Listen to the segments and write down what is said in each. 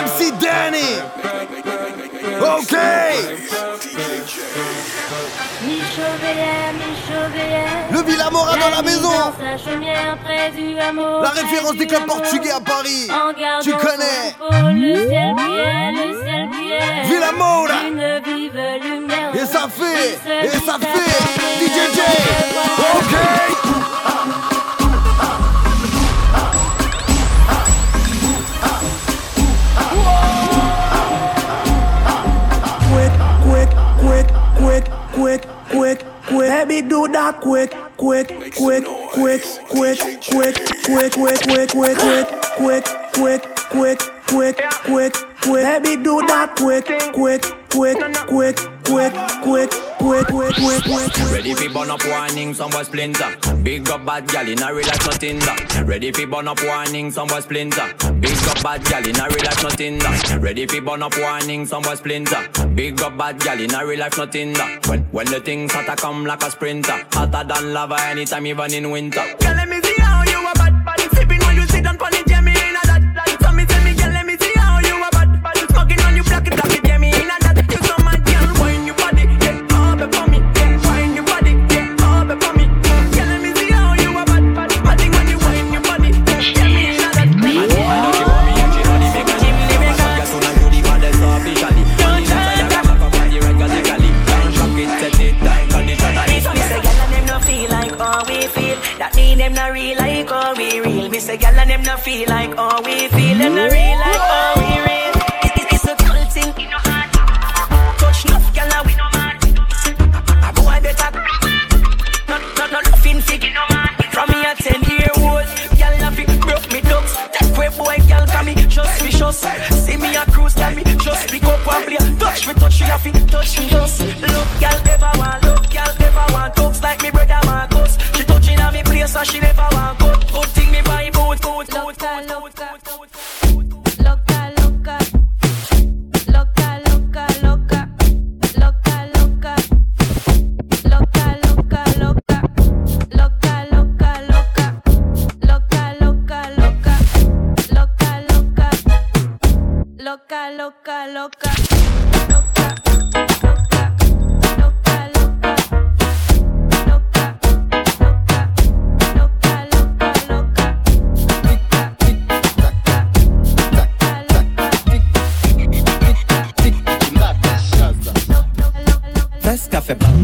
MC Danny. Ok. Le Villa Mora dans la maison. La référence des clubs portugais à Paris. Tu connais. Villa Mora. Et ça fait. Et ça fait. DJ Ok. Quick, quick. Quick. Baby, do that quick, quick, quick, quick, quick, quick, quick, quick, quick, quick, quick, quick, quick, quick, quick, quick. quick. Baby, do that quick, quick, quick, quick, quick, quick, quick, quick, quick, quick. Ready for burn up warning, some boy splinter. Big up bad gal in a real life nothing that. Ready for burn up warning, some boy splinter. Big up bad gal in a real life nothing that. Ready for burn up warning, some boy splinter. Big up bad gal in a real life nothing that. When when the things hotter come like a sprinter, hotter than lava anytime even in winter. Say gyal and them no feel like how we feel. Them no real like how we real. It, it, it's a cool thing. Touch enough gyal and we no man. A boy better. Not not not nothing fig know man. From me a ten year old, gyal na fi broke me ducks. That way boy gyal come me just vicious. See me a cruise gyal me just pick up and play. Touch me touch me a fi touch me just. Look gyal ever want look gyal ever want talks like me brother Marcus. She touching on me place and she never want cut. Good loca. Loca, loca, loca. Loca, loca. Loca, loca, loca. Loca, loca, loca. Loca, loca, loca. Loca, loca. Loca, loca, loca. Loca, loca.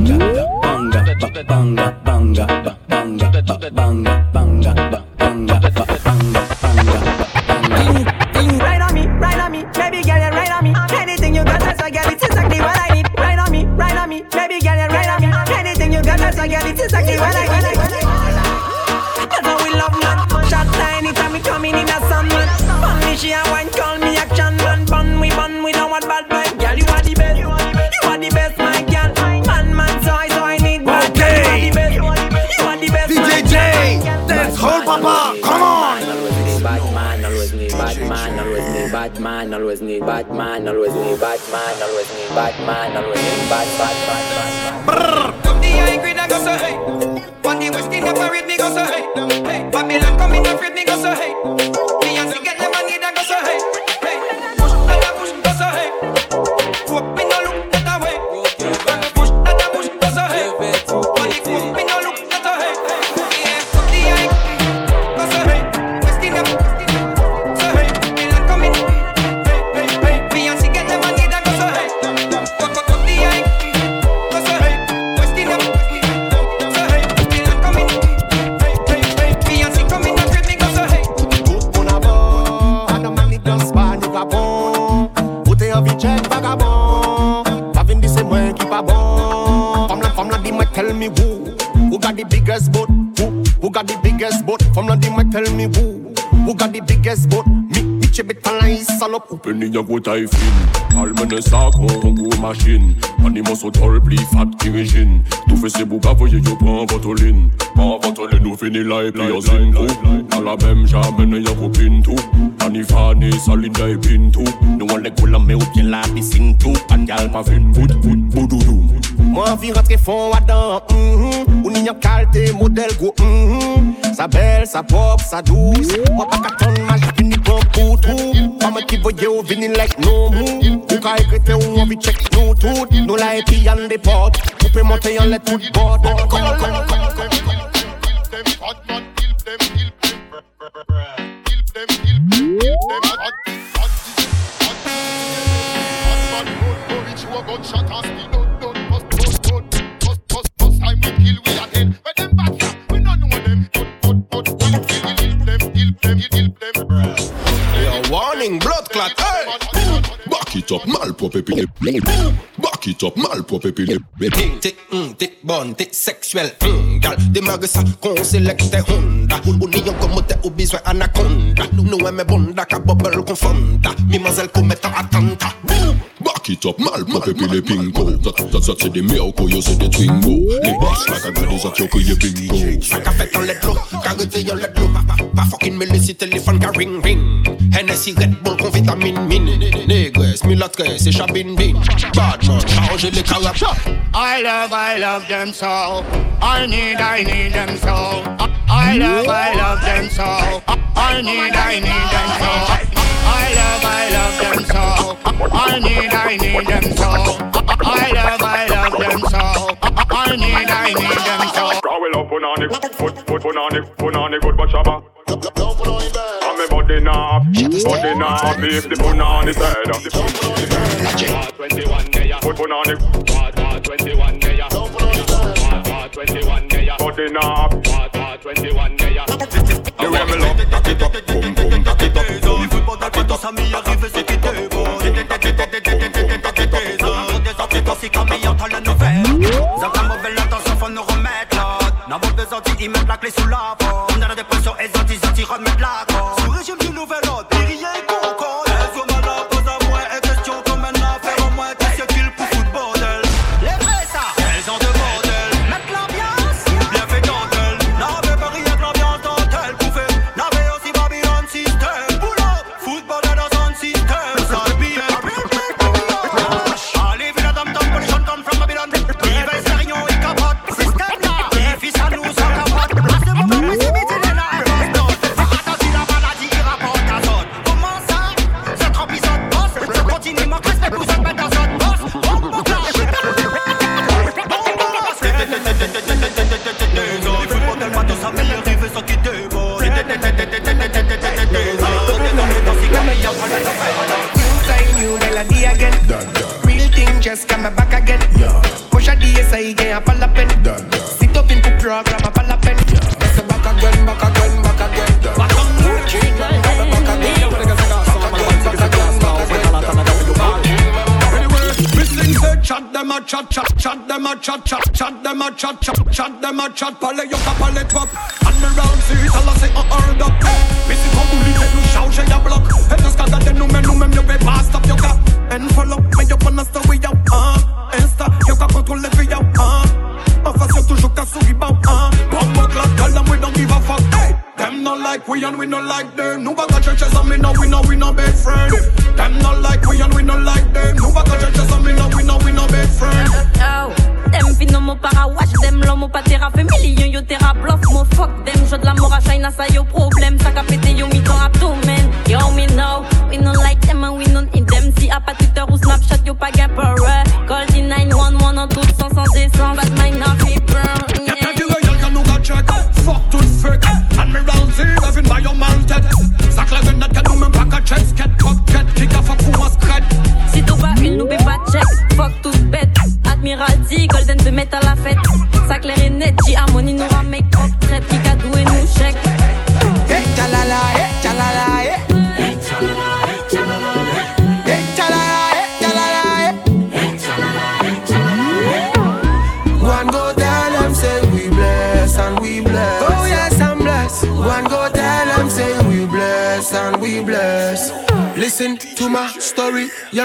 bunga, bunga, bunga. de gut ei fin. Almene sak an oh, gwo machin Animan so tol pli fat ki rejin Tou fese bou kavoye yo pan vatolin Pan vatolin nou fini la e pli yo zin la bem jamene yo kopin tou salin da e pin tou Nou an le me ou pien la pisin tou An gal pa fin vout vout boudoudou Mwen vi rentre fon wadan mm-hmm. Ou ni kalte model go mm-hmm. Sa bel, sa pop, sa douz Mwen pa katon majak Pour you Vinny, like no move Ou ka ekrete ou avi check nou tout Nou la epi an depot Poupe monte yon le tout bot Kon Come, come, come. malpropre puis Back it up, malpropre puis les T'es, hum, mm, t'es bonne, t'es sexuelle, mm, gal. Démarre ça, qu'on sélecte Honda. Comme t'es au besoin anaconda. Nous aimons bonda, qu'à bubble confonda Mimazelle commet un attentat Back it up, malpropre puis les pingo Ça, ça, c'est des miracles, yo, c'est des twingo Les boss, la cagade, ça, t'y a pris bingo Ça qu'a fait en let lo Pa, pa, pa fucking me lesi téléphone ka ring ring Hennessy Red Bull kon vitamine min Négres, milatres et chabin bin Bad man, arranger les carabes I love, I love them so. I need, I need them so. I love, I love them so. I need, I need them so. I love, I love them so. I need, I need them so. I love, I love them so. I need, I need them so. Roll up punani, put put punani, punani good but shabba. And me body now, body now, beef the punani side. Twenty-one day, put day, day, body. Twenty-one day. The it up, boom boom, back it up, boom boom, back it up Ça m'y arrive, c'est qui t'es bon. Si quand m'y entend la nouvelle. Zaka mauvaise attention, faut nous remettre là. N'a pas besoin d'y mettre la clé sous la porte. On a la dépression et la.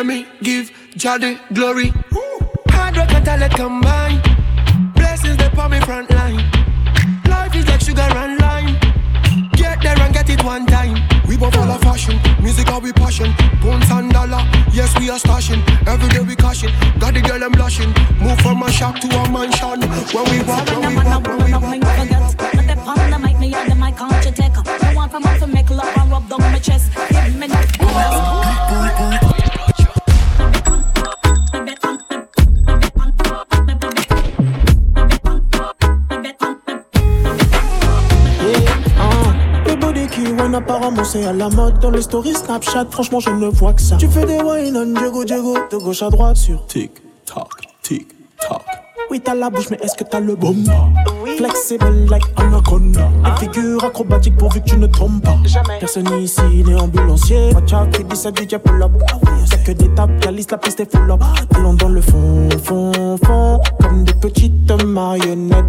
Yeah me give Jah the glory. Hard work and talent combine. Blessings they on me front line. Life is like sugar and lime. Get there and get it one time. We both follow fashion, music how we passion. Pounds and dollar, yes we are stashing. Every day we cashing, got the girl I'm blushing. Move from a shop to a mansion. When we walk, when we walk. When we walk. C'est à la mode dans les stories Snapchat. Franchement, je ne vois que ça. Tu fais des wine on Diego Diego de gauche à droite sur tic tac tic tac. Oui, t'as la bouche, mais est-ce que t'as le bon Flexible like anaconda. Une figure acrobatique pourvu que tu ne trompes pas. Personne ici n'est ambulancier. Watch out, qui dit ça DJ pull up. Y'a que des tapes, calice, la piste est full up. Allons dans le fond, fond, fond. Comme des petites marionnettes.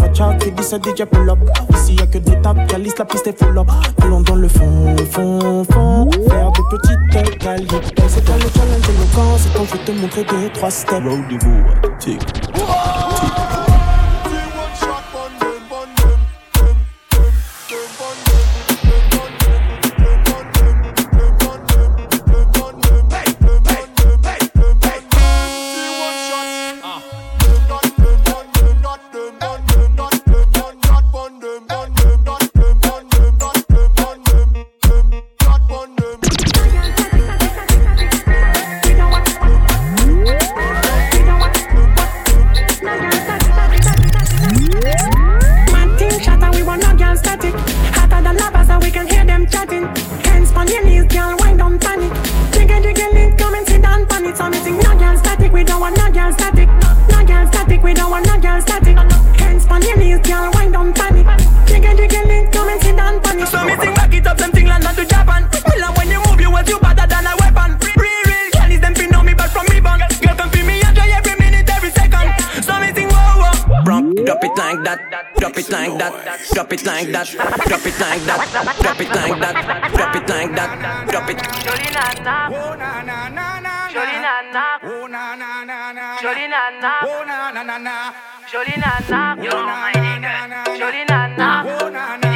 Watch out, qui dit ça DJ pull up. Ici y'a que des tapes, calice, la piste est full up. Allons dans le fond, fond, fond. Faire des petites qualités. C'est pas le challenge éloquent, c'est quand je vais te montrer deux, trois steps. Tic. Man it like that, drop it like that, drop it like that, drop it like that, drop it. Jolie nana, oh na na na na, jolie nana, oh na na na na, jolie nana, oh na na na na, jolie nana, oh na na na na,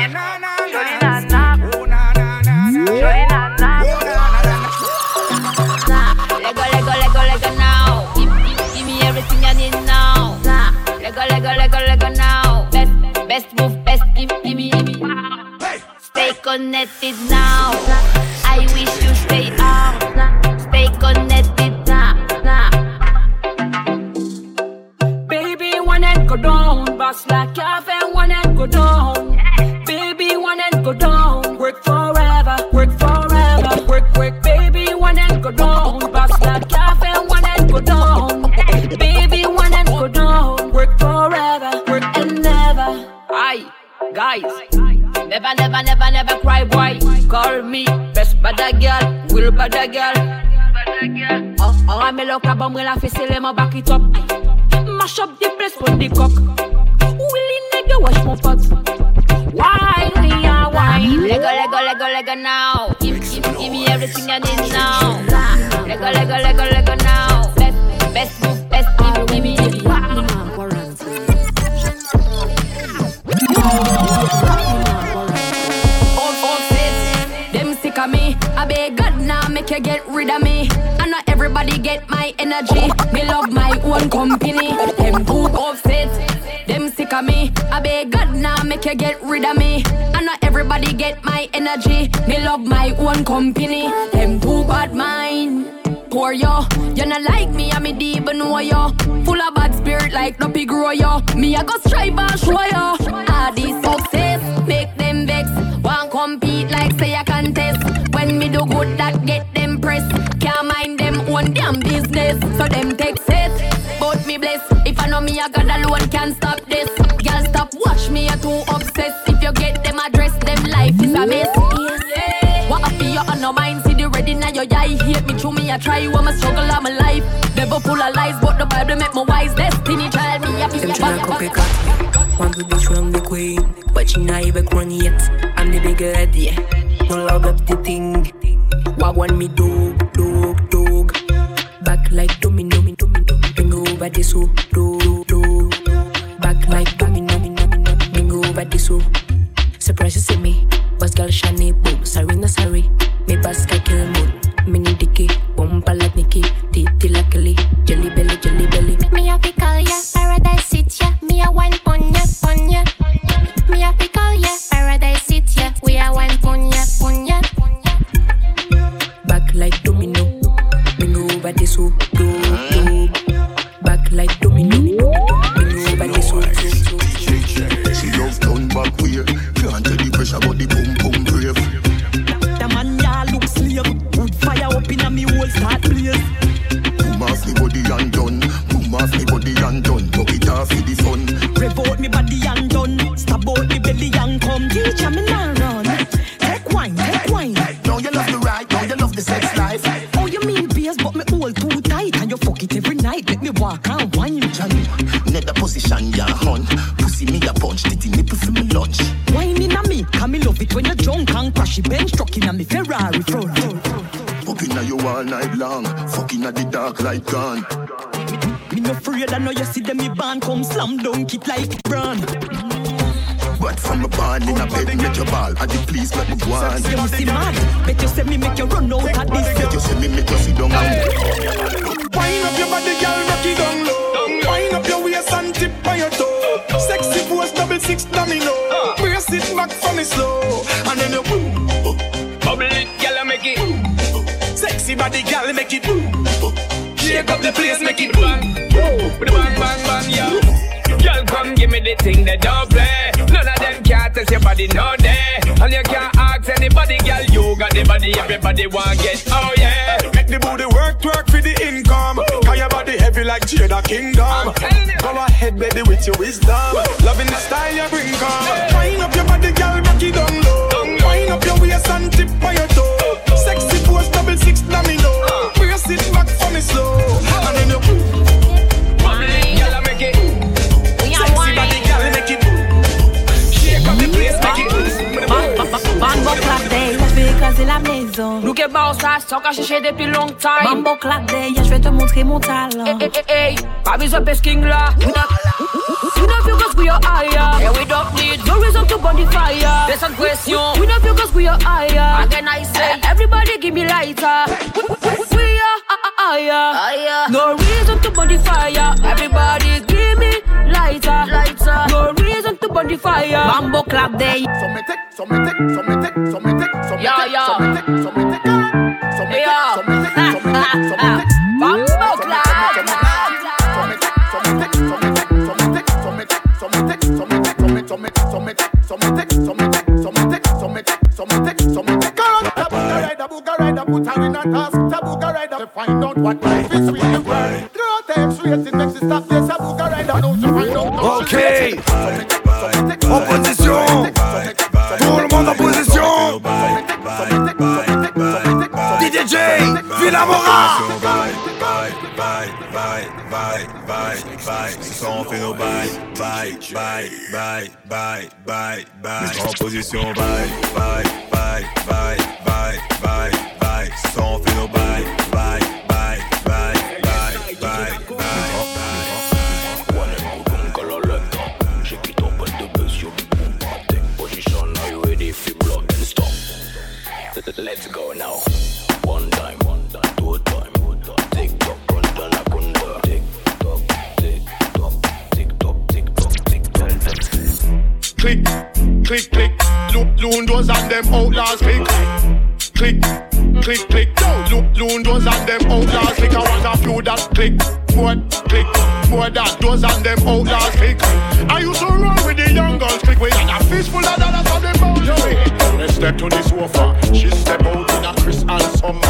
connected now. I wish you I'm a look up, I'm gonna face it, let back it up. Mash up the place for the cock. Willie nigga, watch my pot. Wine, we are wine. Lego, Lego, Lego, Lego now. Give, give, give me everything I need now. Lego, Lego, Lego, Lego now. Best, best move, best give, give me, give me. Old them sick of me. I beg God now make you get rid of me. I know everybody get my energy. Me love my own company. Them too upset. Them sick of me. I beg God now make you get rid of me. I know everybody get my energy. Me love my own company. Them too bad mind. Poor yo, you not like me, I me deep know yo. Full of bad spirit like no pig grow yo. Me I go strive and show yo. Ah, this success make them vex. Want compete like say I contest. When me do good, that get them press. Can't mind them own damn business, so them take set. But me bless. If I know me, I God alone can't stop this. Girl, stop watch me, you're too obsessed. If you get them address, them life is a mess. Yeah. What I feel on no mind, see the ready now your eye. Hate me through me, I try. I'm a struggle, I'm alive. Never full of lies, but the Bible make me wise. Destiny child me, I Them tryna copycat Want to be dethrone the queen But she not even crown yet I'm the bigger head, yeah No love up the thing What want me dog, dog, over this so, do, do. Back like domino, Bring over this so. Surprise you see me. Boss girl shiny boom Sorry not sorry. Me basket kill moon drunk and crashy bench truck in a me Ferrari front. Fucking a you all night long. Fucking at the dark light gone. Me no afraid, I know you see them me band come slam dunk it like brand. But from a barn in a bed, make your ball. I did please let me go on. You must be mad. Bet you say me make you run out of this. Bet you say me make you sit down and Wind up your body, girl, rock it down low. Wind up your waist and tip on your toe. Sexy pose, double six domino. Brace it back for me slow, body, girl, make it. Shake up the place, make it bang. Bang, bang, bang, yeah. Girl, come give me the thing that don't play. None of them can't test your body, no day. And you can't ask anybody, girl. You got the body, everybody want get. Oh yeah. Make the booty work, twerk for the income. Cause your body heavy like Jada Kingdom. Go ahead, baby, with your wisdom. Loving the style you bring, come. Wind up your body, girl, rock it down low. Wind up your waist and tip on your toe. Sexy pose, double six domino. Brace it back for me slow. And then you Girl, make it. Sexy body, girl, make it. Shake up the place, make it. Mambo clap day, je vais écraser la maison. Look at boss, ça sort qu'à chercher depuis longtemps. Mambo clap day, je vais te montrer mon talent. Hey, hey, hey, hey, pas besoin de king là. We not, we not feel cause we are higher. Yeah, we don't need no reason to burn the fire. There's some question. We not feel cause we are higher. Again, I say, everybody give me lighter. We, we, we are higher. No reason to burn the fire. Everybody give me lighter. Lighter. No reason to burn the fire. Mambo clap day. So me take, so me take, so me take, so me take, so me Yeah, take, yeah. so me take, so me take, so me take, Yeah. so me take, so me take, so me take. Mambo clap. find out what life is really worth. Throw them straight, it makes it stop. Yes, I'm gonna ride on to find out. Okay. Opposition. Tout le monde en position. DJ, Villa Moral. bite, bite, sans fait nos bails, bye, bye, bye, bye. bite, bite. En position Bye, bye, bye, bye, bye, bye. bite, sans fait nos bails, bye, bye, bye, bye, bye. bite. Click, click. Loon, loon doors and them outlaws click. Click, click, click. Loon, loon doors and them outlaws click. I want a few that click. More click, more that doors and them outlaws click. I used to run with the young girls click. We had a fistful of dollars on them bounty. Let's step to the sofa. She step out in a Chris and summer.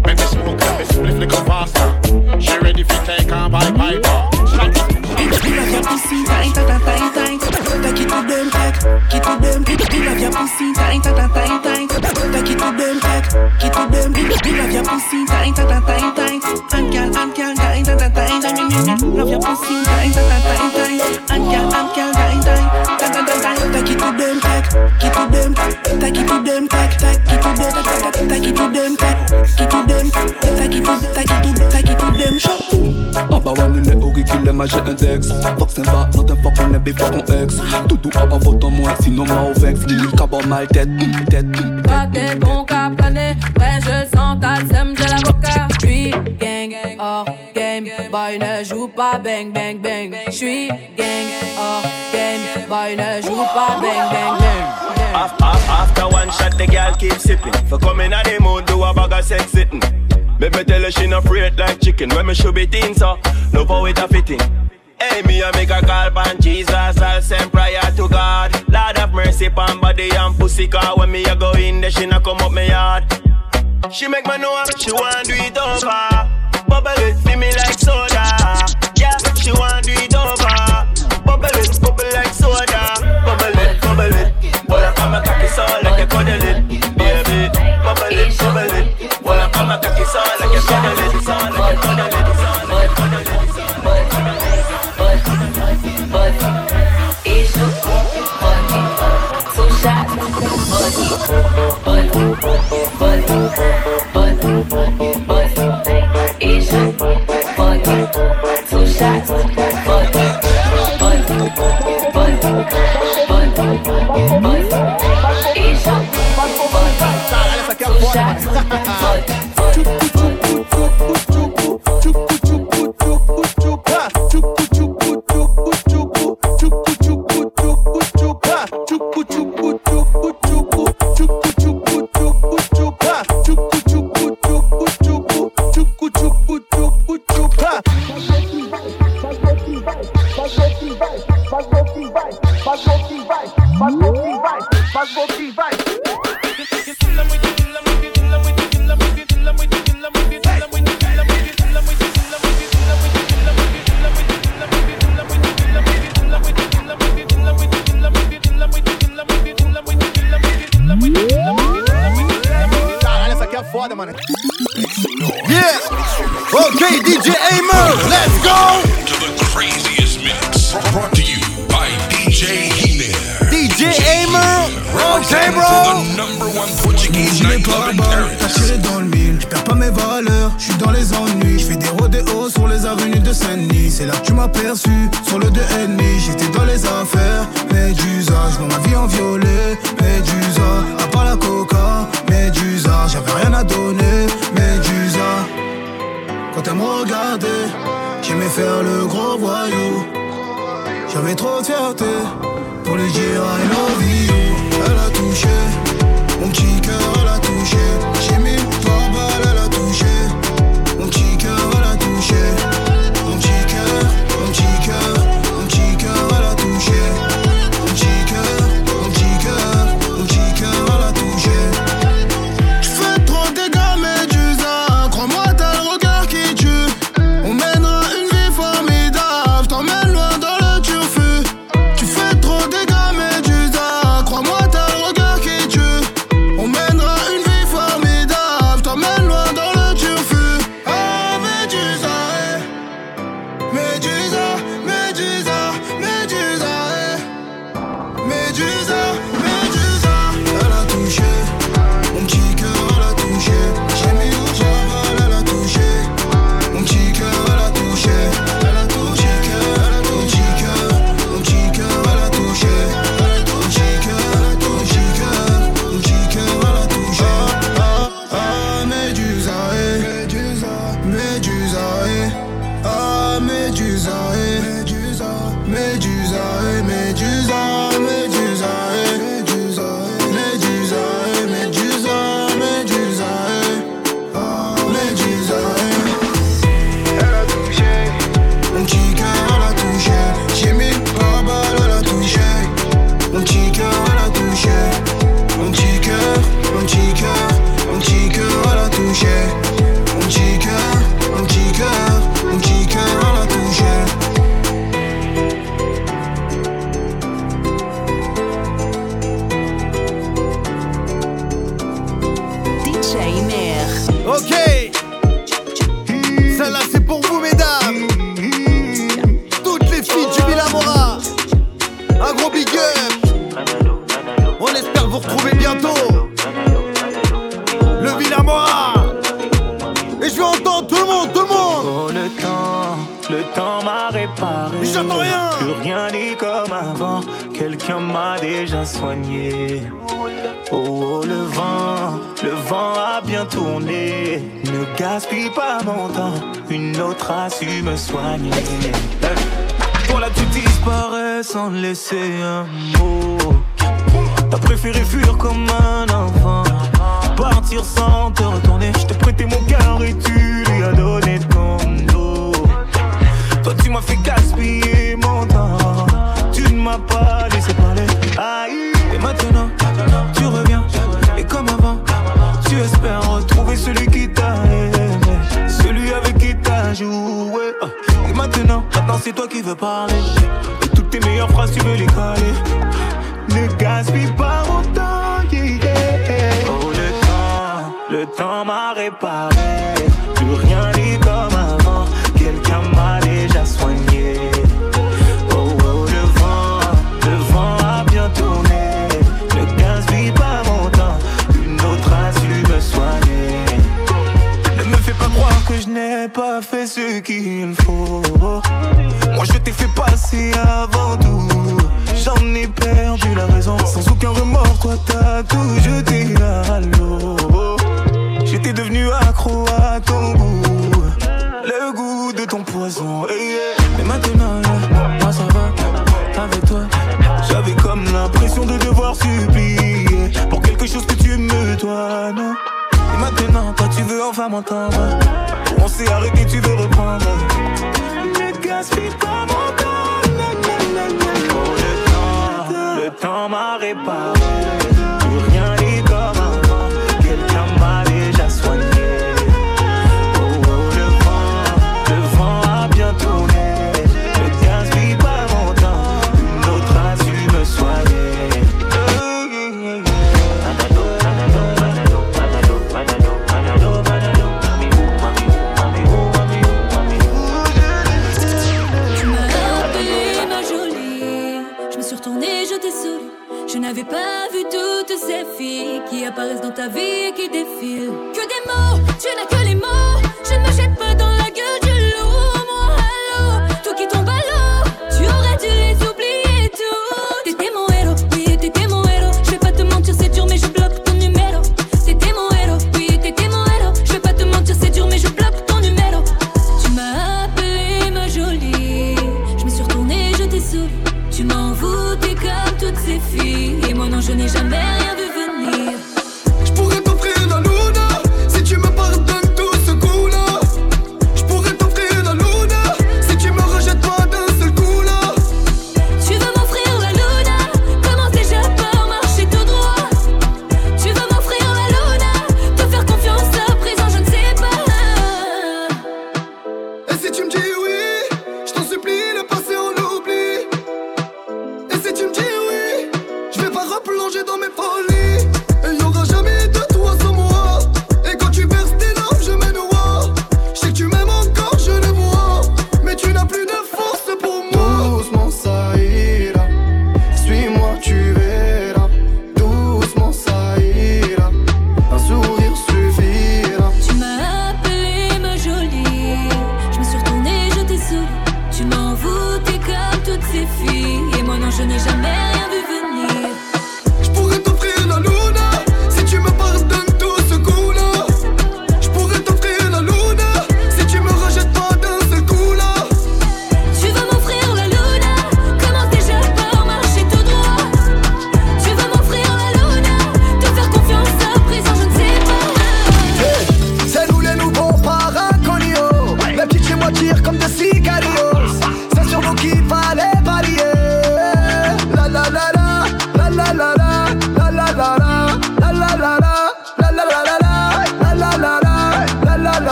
When me smoke, let me split little faster. She ready for take her by piper. Slap You love your pussy tight, tight, tight, tight. Take it to them, take, it to them. You love your pussy tight, tight, tight, tight. Take it to them, take, it to them. You love your pussy tight, tight, tight, tight. And girl, and girl, tight, tight, tight. Love your pussy tight, tight, tight, tight. And girl, and girl, tight, tight, Take it to them, take, take it to them. Take it to them, take, it to them. Take it to, take it to, take it to them. Show. Aba wangile ukikile maje index Fuck sympa, not a fuck on every fuck on ex Doudou aba vote en moi, sinon moi au vex Lili kaba mal tête, mm, tête, Pas tes bons cap plané, ouais je sens ta sème de l'avocat. J'suis gang, hors game, boy ne joue pas bang bang bang. J'suis gang, hors game, boy ne joue pas bang bang bang. shot, the girl keep sipping. For coming at the moon, do a bag of sex sitting. Make me tell her she not afraid like chicken. When me should be thin, so no for with a fitting. Hey, me I make a call pan Jesus, I'll send prayer to God. Lord of mercy pan body and pussy car. When me a go in there, she not come up my yard. She make me know she want do it over. Bubble it, with me like soda. Yeah, she want do it over. Bubble it, bubble it kama kaki sound like you cuddle it, baby. Bubble it, bubble it. Wanna come kama kaki sound like you cuddle it, sound like you cuddle it, sound like you cuddle it, sound like you cuddle it. But, but, but, it's your money. Two shots, money. But, but, but, but, but, it's your money. Two shots, money. But, but, but, but. Puxa, puxa, puxa, puxa, puxa, puxa, puxa, puxa, puxa, puxa, puxa, puxa, puxa, puxa, puxa, puxa, merecer. apparaissent dans ta vie et qui défilent. Que des mots, tu n'as que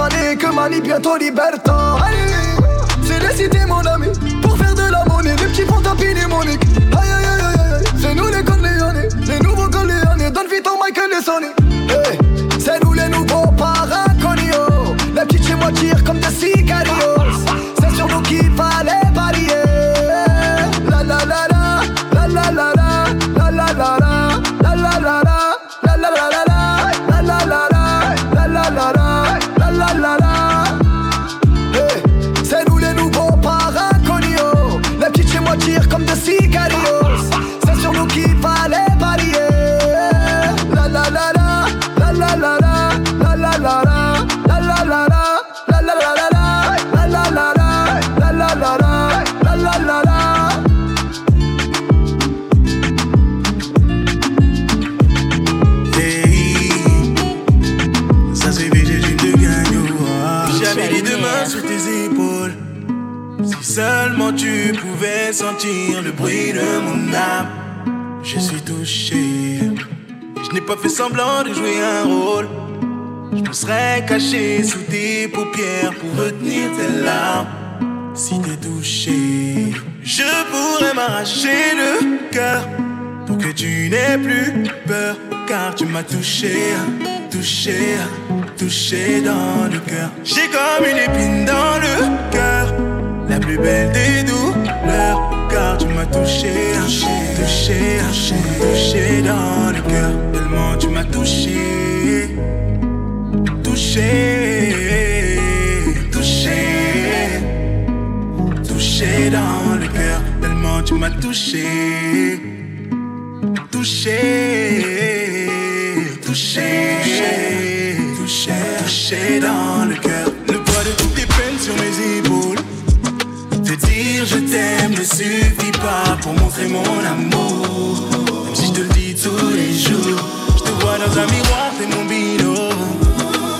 crâner que manie bientôt liberta. Allez, c'est les cités mon ami Pour faire de la monnaie, les petits font tapis moniques. Aïe aïe aïe aïe, c'est nous les Corleones Les nouveaux Corleones, donne vite au Michael et Sonic sentir le bruit de mon âme. Je suis touché. Je n'ai pas fait semblant de jouer un rôle. Je me serais caché sous tes paupières pour retenir tes larmes. Si t'es touché, je pourrais m'arracher le cœur pour que tu n'aies plus peur. Car tu m'as touché, touché, touché dans le cœur. J'ai comme une épine dans le cœur, la plus belle des douleurs. Car tu m'as touché, touché, touché, touché dans le cœur. Tellement tu m'as touché, touché, touché, touché dans le cœur. Tellement tu m'as touché, touché, touché, touché, touché dans le cœur. T'aime ne suffit pas pour montrer mon amour. Même si je te le dis tous les jours, je te vois dans un miroir, t'es mon binôme.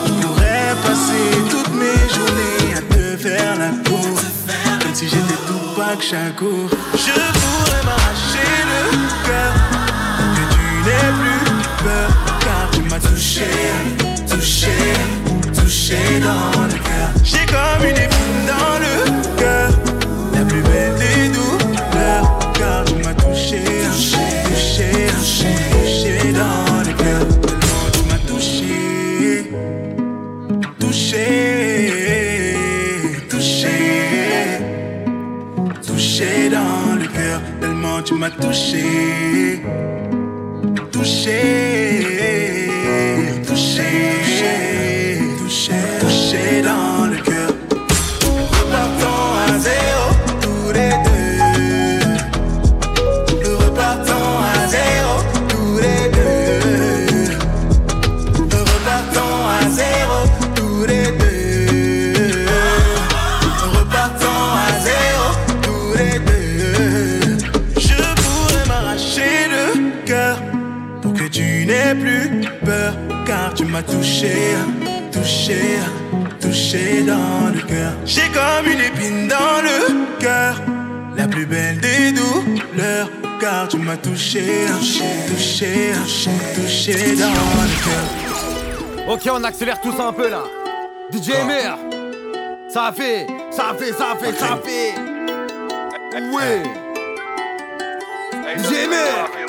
Je pourrais passer toutes mes journées à te faire la cour. Comme si j'étais tout pas que chaque jour. Je pourrais m'arracher le cœur. Que tu n'aies plus peur. Car tu m'as touché, touché, touché dans le cœur. J'ai comme une épine dans le Touché, touché, touché, cœur pour que tu n'aies plus peur, car tu m'as touché, touché, touché dans le cœur. J'ai comme une épine dans le cœur, la plus belle des douleurs, car tu m'as touché, touché, touché, touché dans le cœur. Ok, on accélère tous un peu là. DJ MR, ça a fait, ça a fait, ça a fait, ça a fait. Ouais. DJ MR,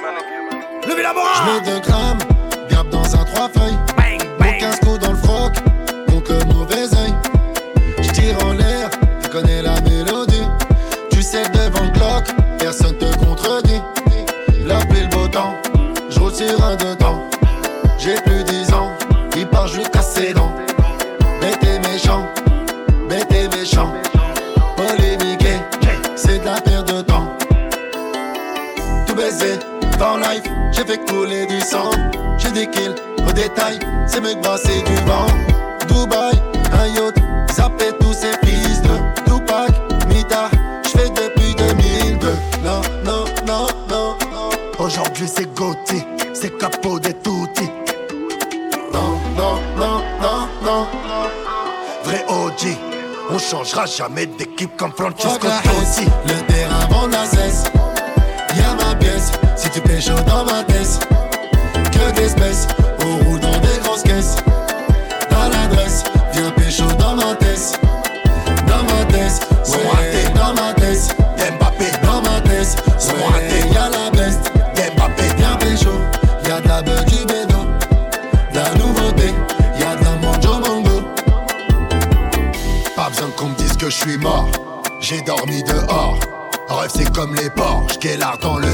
levez la Je mets 2 grammes, garde dans un 3 feuilles. Mon 15 coups dans le froc, mon que mauvais oeil. Je tire en l'air, tu connais la mélodie. Tu sais devant le clock, personne te contredit. La pluie, le beau temps, je roule sur un deux fait couler du sang. J'ai des kills au détail, c'est me brasser du vent. Dubaï, un yacht, ça pète tous ces fils de Tupac, Mita, j'fais depuis 2002. Non, non, non, non, non. Aujourd'hui c'est Gauthier, c'est capot des toutis. Non, non, non, non, non. Vrai OG, on changera jamais d'équipe comme Francesco Totti. Le terrain vend la cesse. Tu pêches dans ma tête. Que d'espèces, on roule dans des grosses caisses. Dans l'adresse, viens pécho dans ma tête. Dans ma tête, ouais, dans ma tête. Mbappé dans ma tête, ouais, y'a la best. Mbappé, viens pécho. Y'a de la beuh du bédo, de la nouveauté. Y'a de la manjo mongo. Pas besoin qu'on me dise que je suis mort. J'ai dormi dehors. Rêve, c'est comme les porcs. J'galard dans le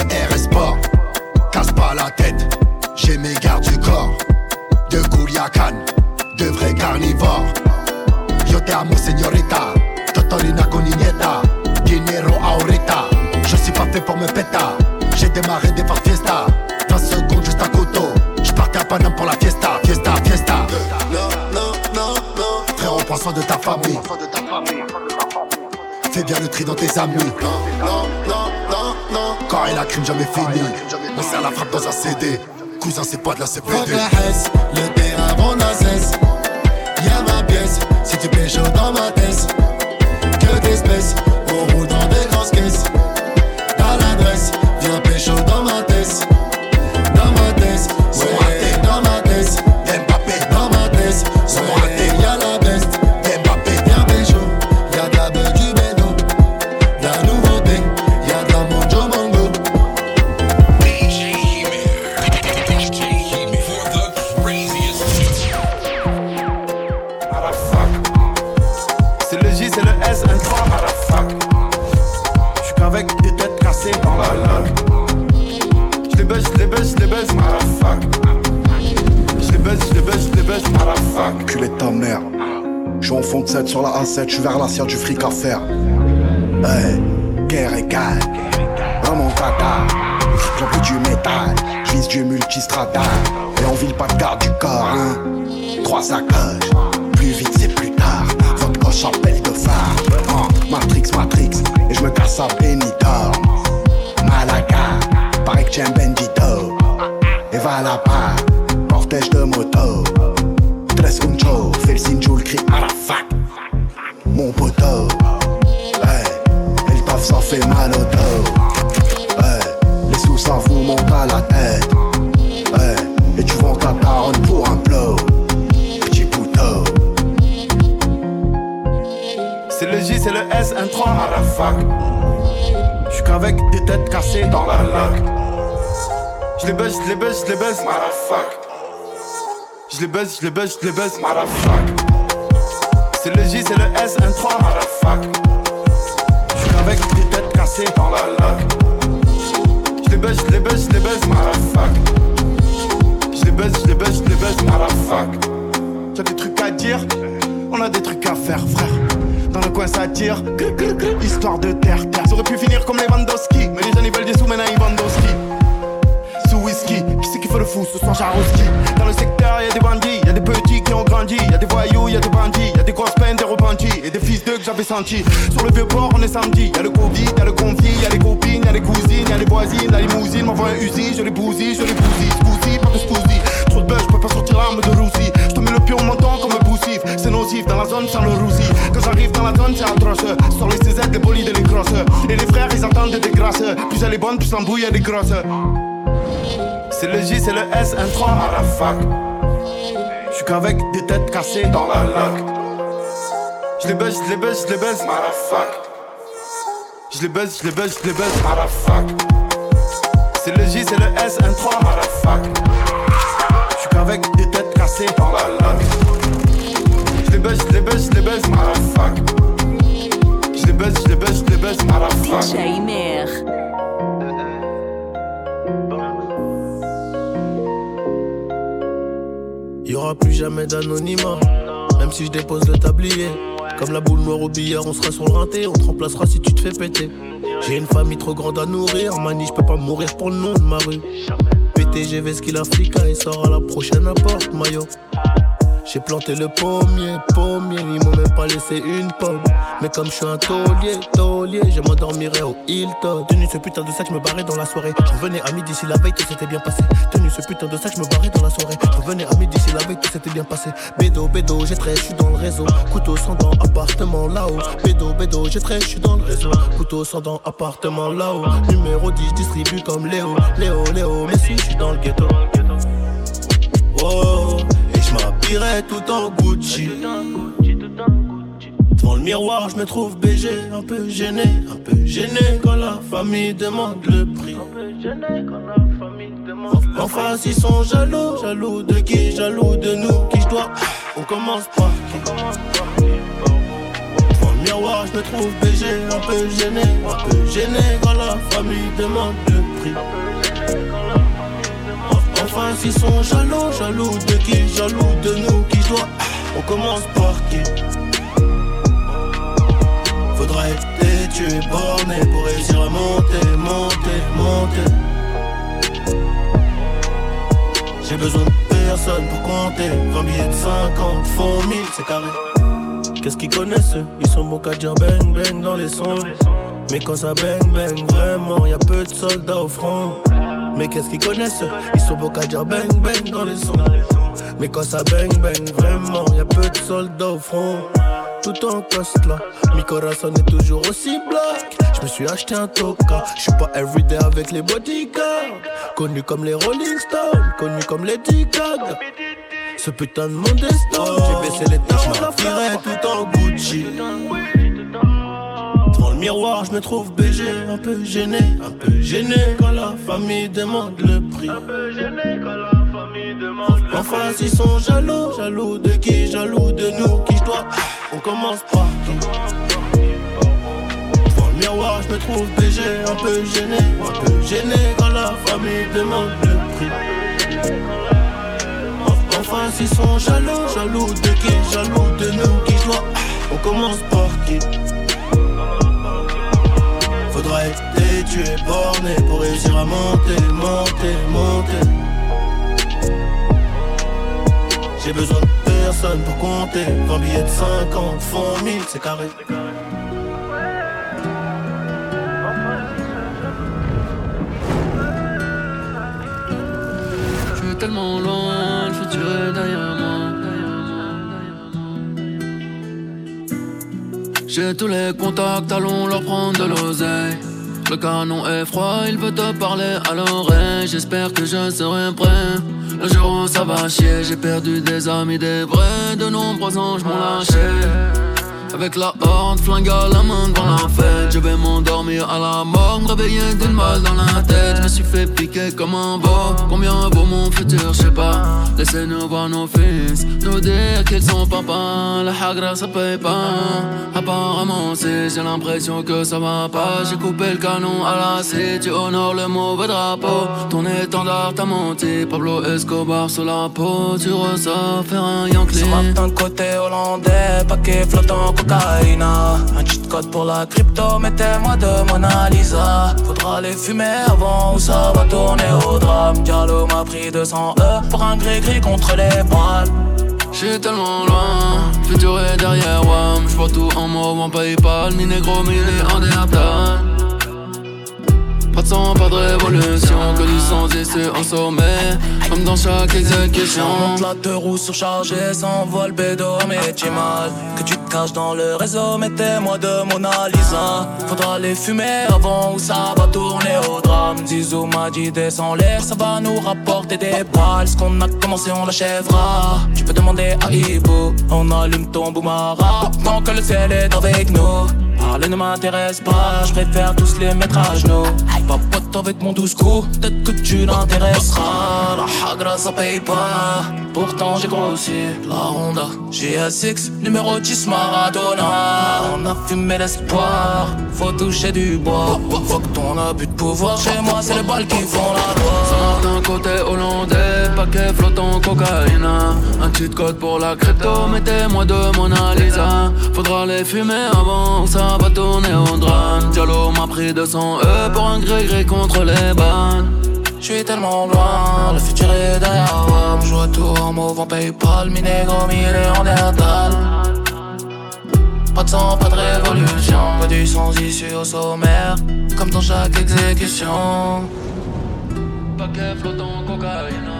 crime jamais fini. On sert la frappe dans un CD. Cousin, c'est pas de la CPD. Je du fric à faire. Hey, guerre égale. Vraiment caca. J'en du métal. J'vise du multistrada. Et on vit pas de garde du corps, hein. Trois sacoches. Plus vite, c'est plus tard. Votre coche appelle de phare. Matrix, Matrix. Et je me casse à Benidorm. Malaga. Pareil que un bendito. Et va là-bas. Cortège de moto. Tres uncho. Fais le signe, le cri à la fac. Mon poteau. Hey. Et le taf, ça fait mal au dos. Hey. Les sous, ça vous monte à la tête. Hey. Et tu vends ta taronne pour un blow. Petit poteau. C'est le J, c'est le S, un 3 à la fac. J'suis qu'avec des têtes cassées dans la lac. J'les buzz, j'les buzz, j'les buzz, motherfuck. J'les buzz, j'les buzz, j'les buzz, motherfuck. C'est le J, c'est le S, un 3 motherfuck. J'suis qu'avec des têtes cassées dans la lac. J'les buzz, j'les buzz, j'les buzz, motherfuck. J'les buzz, j'les buzz, j'les buzz, motherfuck. J'ai des trucs à dire, on a des trucs à faire, frère. Dans le coin ça tire, histoire de terre, terre. Ça aurait pu finir comme les Lewandowski, mais les jeunes ils veulent des sous, maintenant ils c'est qui fait le fou ce soir Jaroski Dans le secteur y'a des bandits, y'a des petits qui ont grandi, y'a des voyous, y'a des bandits, y'a des grosses peines, des repentis et des fils d'eux que j'avais sentis. Sur le vieux port on est samedi, y'a le Covid, y'a le conflit, y'a les copines, y'a les cousines, y'a les voisines, la limousine, m'envoie un usine, je les bousille, je les bousille, scousi, pas de scousi. Trop de buzz, j'peux pas sortir l'arme de roussi. J'te mets le pied au menton comme un poussif, c'est nocif dans la zone sans le roussi. Quand j'arrive dans la zone c'est atroce, sur les CZ, les bolides et les grosses. Et les frères ils attendent des grâces, plus elle est bonne, plus l'embrouille elle est grosse. C'est le J, c'est le S, un 3 à la fac. J'suis qu'avec des têtes cassées dans la lac. J'les buzz, j'les buzz, j'les buzz, motherfuck. J'les buzz, j'les buzz, j'les buzz, motherfuck. C'est le J, c'est le S, un 3 motherfuck. J'suis qu'avec des têtes cassées dans la lac. J'les buzz, j'les buzz, j'les buzz, motherfuck. J'les buzz, j'les buzz, j'les buzz, motherfuck. DJ Y aura plus jamais d'anonymat, même si je dépose le tablier. Comme la boule noire au billard, on sera sur le rinté, on te remplacera si tu te fais péter. J'ai une famille trop grande à nourrir, mani, je peux pas mourir pour le nom de ma rue. PTG Vesquille Africa, il sort à la prochaine porte, maillot. J'ai planté le pommier, pommier, ils m'ont même pas laissé une pomme. Mais comme je suis un taulier, taulier, je m'endormirai au Hilton. Tenu ce putain de sac, je me barrais dans la soirée. Je revenais à midi si la veille tout s'était bien passé. Tenu ce putain de sac, je me barrais dans la soirée. Je revenais à midi si la veille tout s'était bien passé. Bédo, bédo, j'ai très, je suis dans le réseau. Couteau sans dents, appartement là-haut. Bédo, bédo, j'ai très, je suis dans le réseau. Couteau sans dents, appartement là-haut. Numéro 10, distribue comme Léo. Léo, Léo, mais si je suis dans le ghetto. Oh, m'habillerai tout en Gucci. Devant le miroir, je me trouve BG, un peu gêné, un peu gêné quand la famille demande le prix. En face, ils sont jaloux, jaloux de qui, jaloux de nous, qui je dois. On commence par qui? Devant le miroir, je me trouve BG, un peu gêné, un peu gêné quand la famille demande le prix. Ils sont jaloux, jaloux de qui, jaloux de nous, qui je dois. On commence par qui? Faudra être têtu et borné pour réussir à monter, monter, monter. J'ai besoin de personne pour compter. 20 billets de 50, font 1000, c'est carré. Qu'est-ce qu'ils connaissent Ils sont bons qu'à dire bang bang dans les sons. Mais quand ça bang bang, vraiment, y a peu de soldats au front. Mais qu'est-ce qu'ils connaissent? Ils sont bons qu'à dire bang bang dans les sons. Mais quand ça bang bang, vraiment, y a peu de soldats au front. Tout en coste là, mi corazon est toujours aussi black. Je me suis acheté un toka, je suis pas everyday avec les bodyguards. Connu comme les Rolling Stones, connu comme les Gaga. Ce putain de monde destin, j'ai baissé les tâches, je tout en Gucci. Le miroir, je me trouve BG, un peu gêné, un peu gêné quand la famille demande le prix. En face, ils sont jaloux, jaloux de qui, jaloux de nous, qui je dois? On commence par qui? Le miroir, je me trouve BG, un peu gêné, un peu gêné quand la famille demande le prix. En, face, ils sont jaloux, jaloux de qui, jaloux de nous qui doit. On commence par qui? Faudra être têtu et borné pour réussir à monter, monter, monter. J'ai besoin de personne pour compter. 20 billets de 50 font 1000, c'est carré. Je suis tellement loin, futur est derrière moi. J'ai tous les contacts, allons leur prendre de l'oseille. Le canon est froid, il veut te parler à l'oreille. J'espère que je serai prêt. Le jour où ça va chier, j'ai perdu des amis, des vrais. De nombreux anges m'ont lâché. Avec la horde, flingue à la main devant la fête. Je vais m'endormir à la mort, me réveiller d'une balle dans la tête. Je me suis fait piquer comme un veau Combien vaut mon futur, je sais pas. Laissez-nous voir nos fils Nous dire qu'ils sont papa La hagra ça paye pas. Apparemment si j'ai l'impression que ça va pas J'ai coupé le canon à la C Tu honores le mauvais drapeau. Ton étendard t'a menti. Pablo Escobar sur la peau. Tu ressors faire un Yankee. Sur côté hollandais Paquet flottant un cheat code pour la crypto, mettez-moi de Mona Lisa Faudra les fumer avant ou ça va tourner au drame. Diallo m'a pris 200 E pour un gris-gris contre les balles. J'suis tellement loin, futur est derrière WAM. J'vois tout en mauve en Paypal, mi négro, mi en sang, pas de révolution, que du et c'est en sommet, comme dans chaque exécution. Monte la deux roues surchargées, s'envole bédo, mais tu mal. Que tu te caches dans le réseau, mettez-moi de Mona Lisa. Faudra les fumer avant ou ça va tourner au drame. Zizou m'a dit descends l'air, ça va nous rapporter des balles. Ce qu'on a commencé, on l'achèvera. Tu peux demander à Ibo, on allume ton boumara. Tant que le ciel est avec nous. Parler ne m'intéresse pas, je préfère tous les mettre à genoux. Pas pote avec mon douce coup, peut-être que tu l'intéresseras. La hagra ça paye pas, pourtant j'ai grossi. La Honda, GSX, numéro 10 Maradona. On a fumé l'espoir, faut toucher du bois. Faut que ton abus de pouvoir chez moi, c'est les balles qui font la loi. d'un côté hollandais, paquet flottant cocaïne. Un petit code pour la crypto, mettez-moi de Mona Lisa. Faudra les fumer avant ça va tourner au drame. Diallo m'a pris 200 E pour un gré-gré contre les bannes. J'suis tellement loin, le futur est derrière moi. Je vois tout en en Paypal, mi négro, mi néandertal. Pas de sang, pas de révolution, pas du sans issue au sommaire, comme dans chaque exécution. Paquet flottant cocaïne.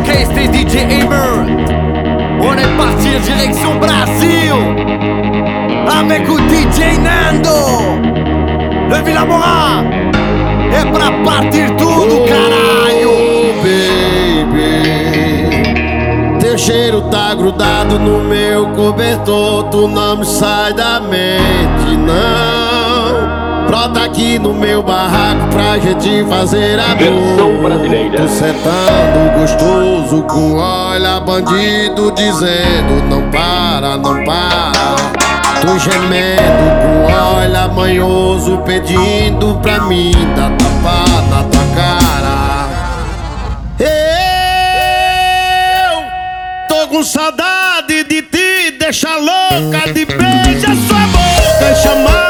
Ok, c'était DJ Hammer. On est parti en direction Brasil. Avec o DJ Nando. Le Vila. É pra partir tudo, caralho. Baby. Teu cheiro tá grudado no meu cobertor. Tu não me sai da mente, não. Brota aqui no meu barraco pra gente fazer amor. Tô sentando gostoso com olha bandido dizendo Não para, não para. Tô gemendo com olha manhoso pedindo pra mim Dar tapa na tua cara. Eu tô com saudade de te deixar louca De beijar sua boca e chamar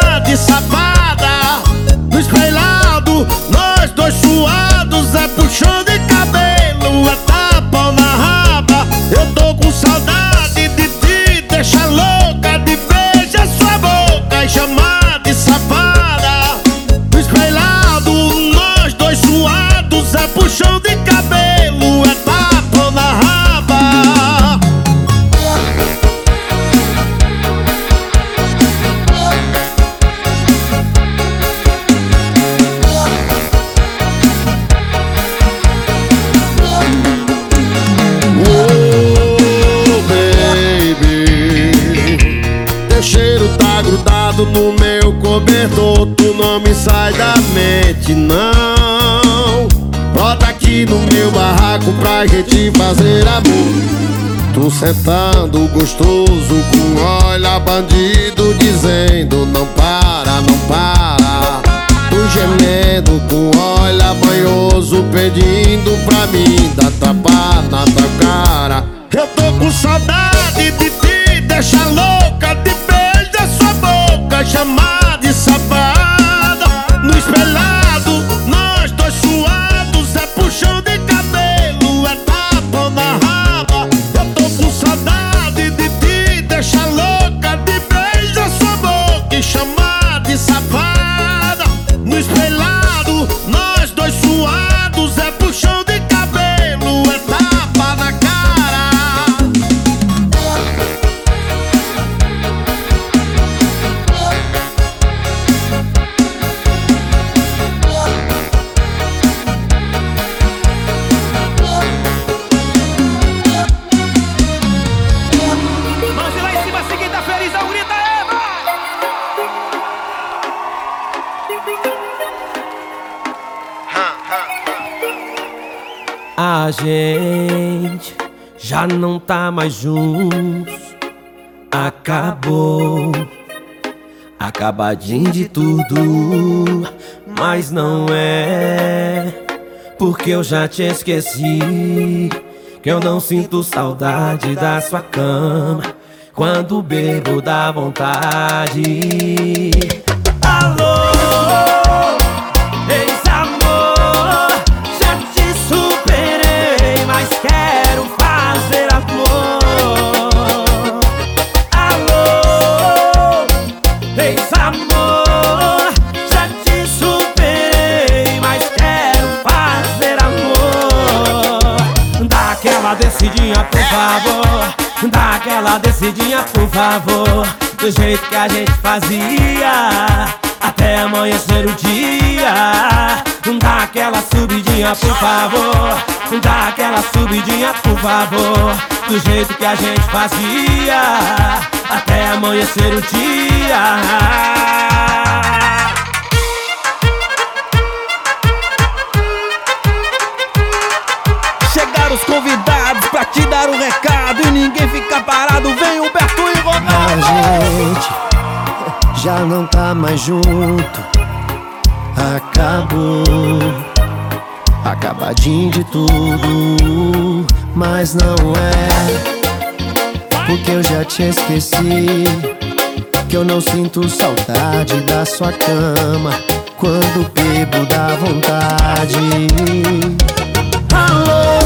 puxão de cabelo, é tapa na raba. Eu tô com saudade de te deixar louca, de beijar sua boca e chamar de safada. Espelhado, nós dois suados é puxão de cabelo, no meu cobertor Tu não me sai da mente, não Bota aqui no meu barraco pra gente fazer amor Tu sentando gostoso com olha bandido dizendo não para, não para. Tu gemendo com olha banhoso pedindo pra mim dar tapa na tua cara. Eu tô com saudade de te deixar louca de chamar tá mais juntos. Acabou. Acabadinho de tudo. Mas não é. Porque eu já te esqueci. Que eu não sinto saudade da sua cama. Quando bebo dá vontade. Favor. Do jeito que a gente fazia. Até amanhecer o dia. Dá aquela subidinha, por favor. Dá aquela subidinha, por favor. Do jeito que a gente fazia. Até amanhecer o dia. Chegaram os convidados pra te dar um recado e ninguém fica parado. Vem Humberto e A gente já não tá mais junto. Acabou. Acabadinho de tudo. Mas não é. Porque eu já te esqueci. Que eu não sinto saudade da sua cama. Quando bebo dá vontade. Alô,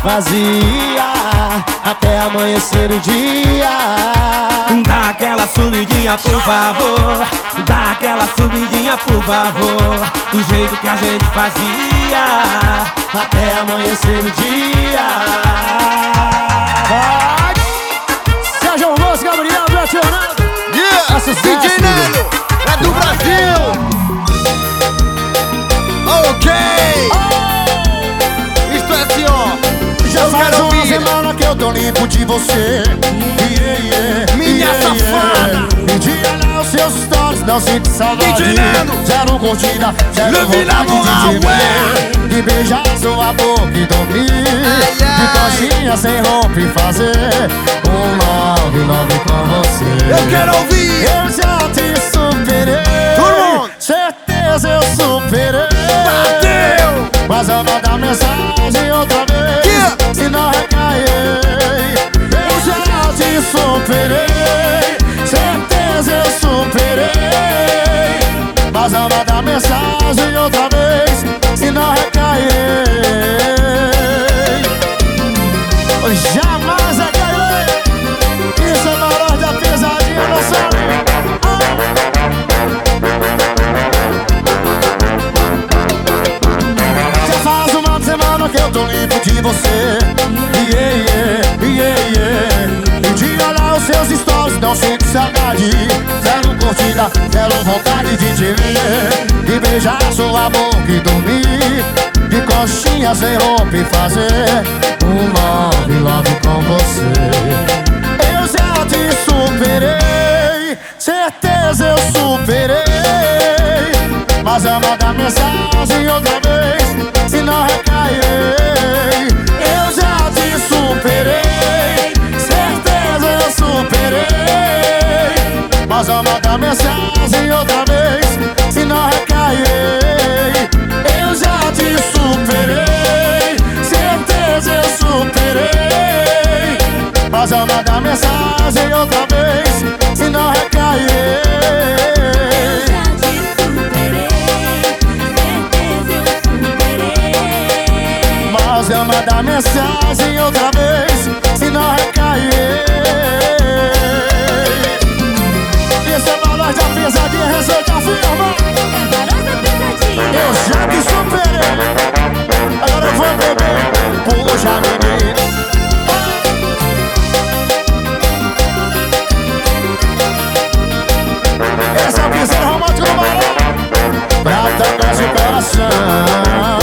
que a gente fazia, até amanhecer o dia. Dá aquela subidinha, por favor. Dá aquela subidinha, por favor. Do jeito que a gente fazia. Até amanhecer o dia. Sérgio Alonso, Gabriel, Beto Yeah! Essa DJ Nando é do Brasil. Ok. É assim, ó. Já eu faz quero uma ouvir. semana que eu tô limpo de você Yeah, yeah, Minha yeah, safada. E de olhar os seus stories, não sinto saudade. Zero curtida, zero vontade de ver De beijar sua boca e dormir De coxinha sem roupa e fazer Um love, love com você Eu quero ouvir. Eu já te superei. Certeza eu superei Bateu. Mas eu vou dar mensagem outra vez. Se não recaiei Eu já te superei Certeza eu superei Mas vou dar mensagem outra vez Se não recair Jamais cair. Isso é valor da pesadinha, não sabe? Já que eu tô livre de você. Yeah, yeah, yeah, yeah. E de olhar os seus stories, não sinto saudade. Zero curtida, zero vontade de te ver. De beijar sua boca e dormir. De coxinha sem roupa e fazer um love, love com você. Eu já te superei, certeza eu superei. Mas eu mandar mensagem outra vez, não recairei. Eu já te superei, certeza eu superei. Mas eu mandar mensagem outra vez, se não recairei. Eu já te superei, certeza eu superei. Mas eu mandar mensagem outra vez, se não recairei. Mas eu mandar mensagem outra vez, se não recair. Esse é valor da pesadinha, receita firma. Eu já te superei. Agora eu vou beber, puxa menina. Essa é a piseira romântica do Marão. Prata, gás e coração.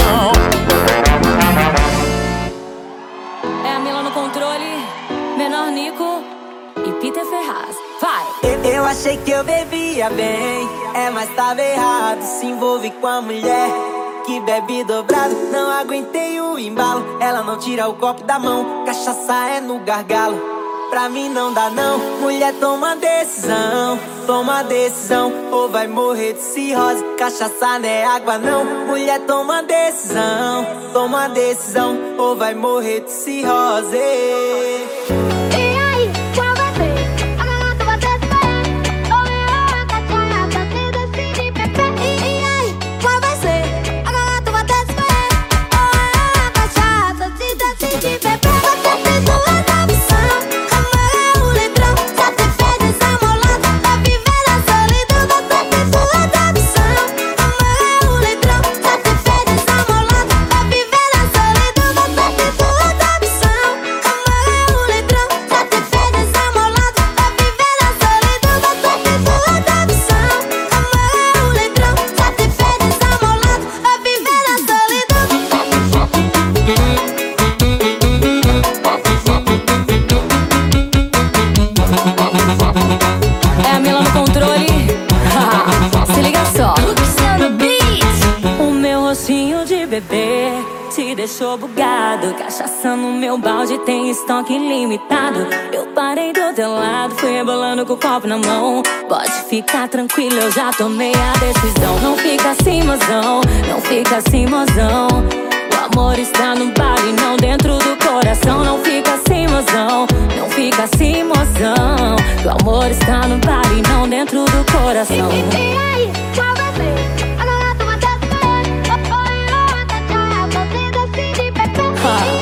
E Peter Ferraz. Vai! Eu, eu achei que eu bebia bem, é, mas tava errado. Se envolve com a mulher que bebe dobrado. Não aguentei o embalo, ela não tira o copo da mão. Cachaça é no gargalo. Pra mim não dá não, mulher toma decisão, toma decisão, ou vai morrer de cirrose. Cachaça não é água não, mulher toma decisão, toma decisão, ou vai morrer de cirrose. Estoque ilimitado. Eu parei do teu lado, fui rebolando com o copo na mão. Pode ficar tranquilo, eu já tomei a decisão. Não fica assim, mozão. Não fica assim, mozão. O amor está no bar e não dentro do coração. Não fica assim, mozão. Não fica assim, mozão. O amor está no bar e não dentro do coração. E aí, qual vai ser? A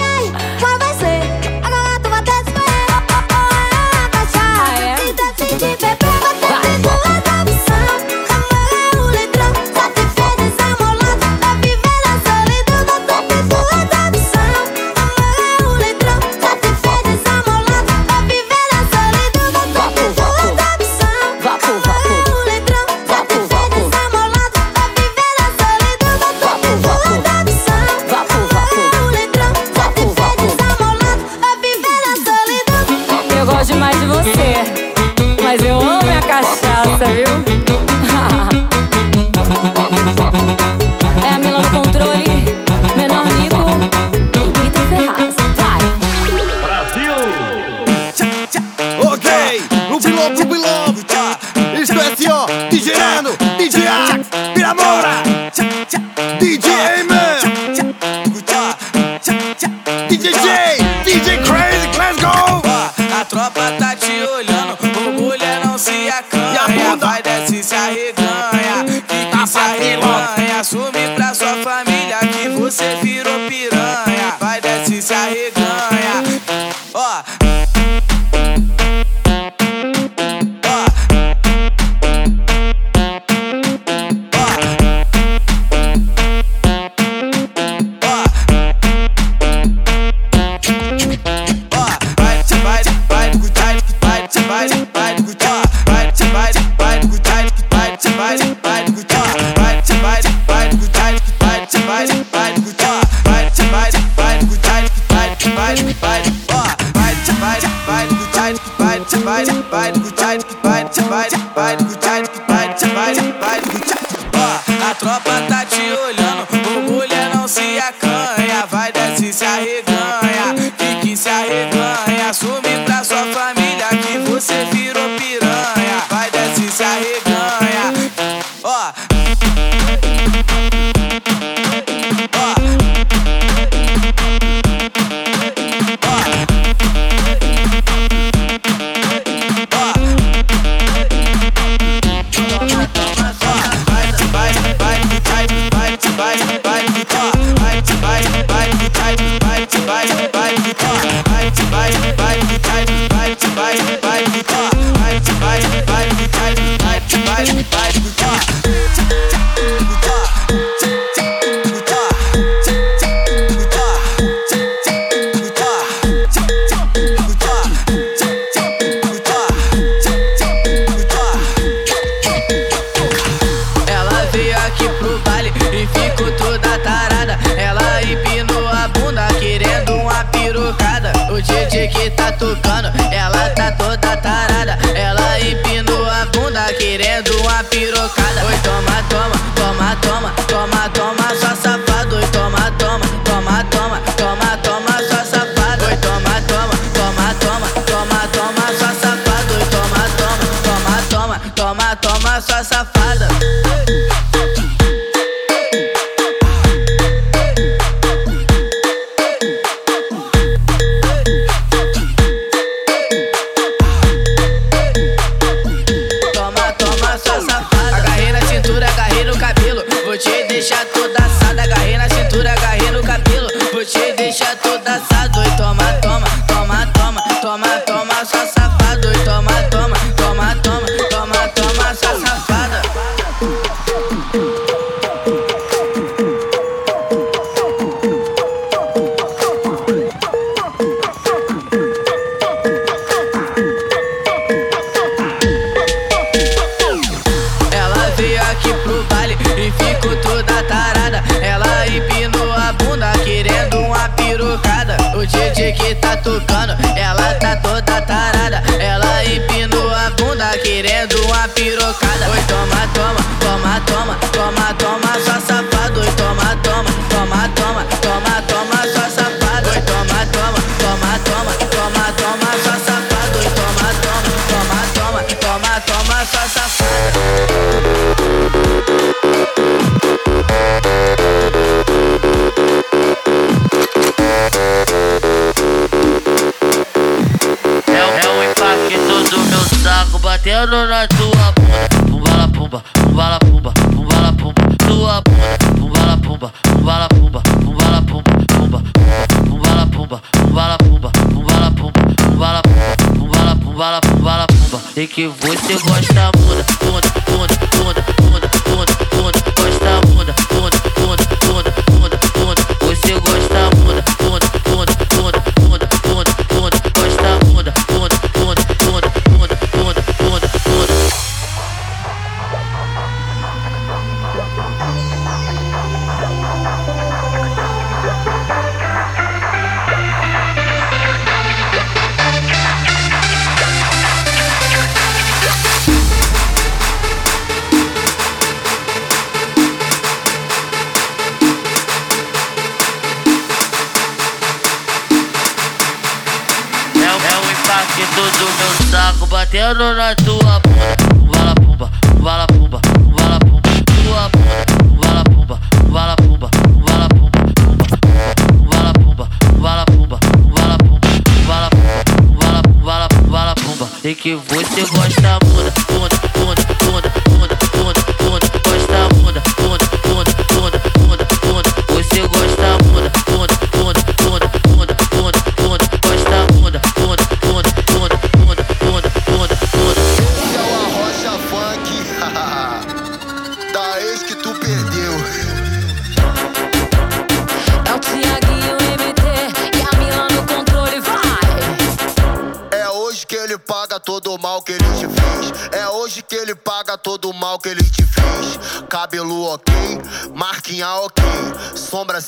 vai, vai, vai, vai, vai, vai, vai, vai, vai, Ó, A tropa tá te olhando, o mulher não se acalma.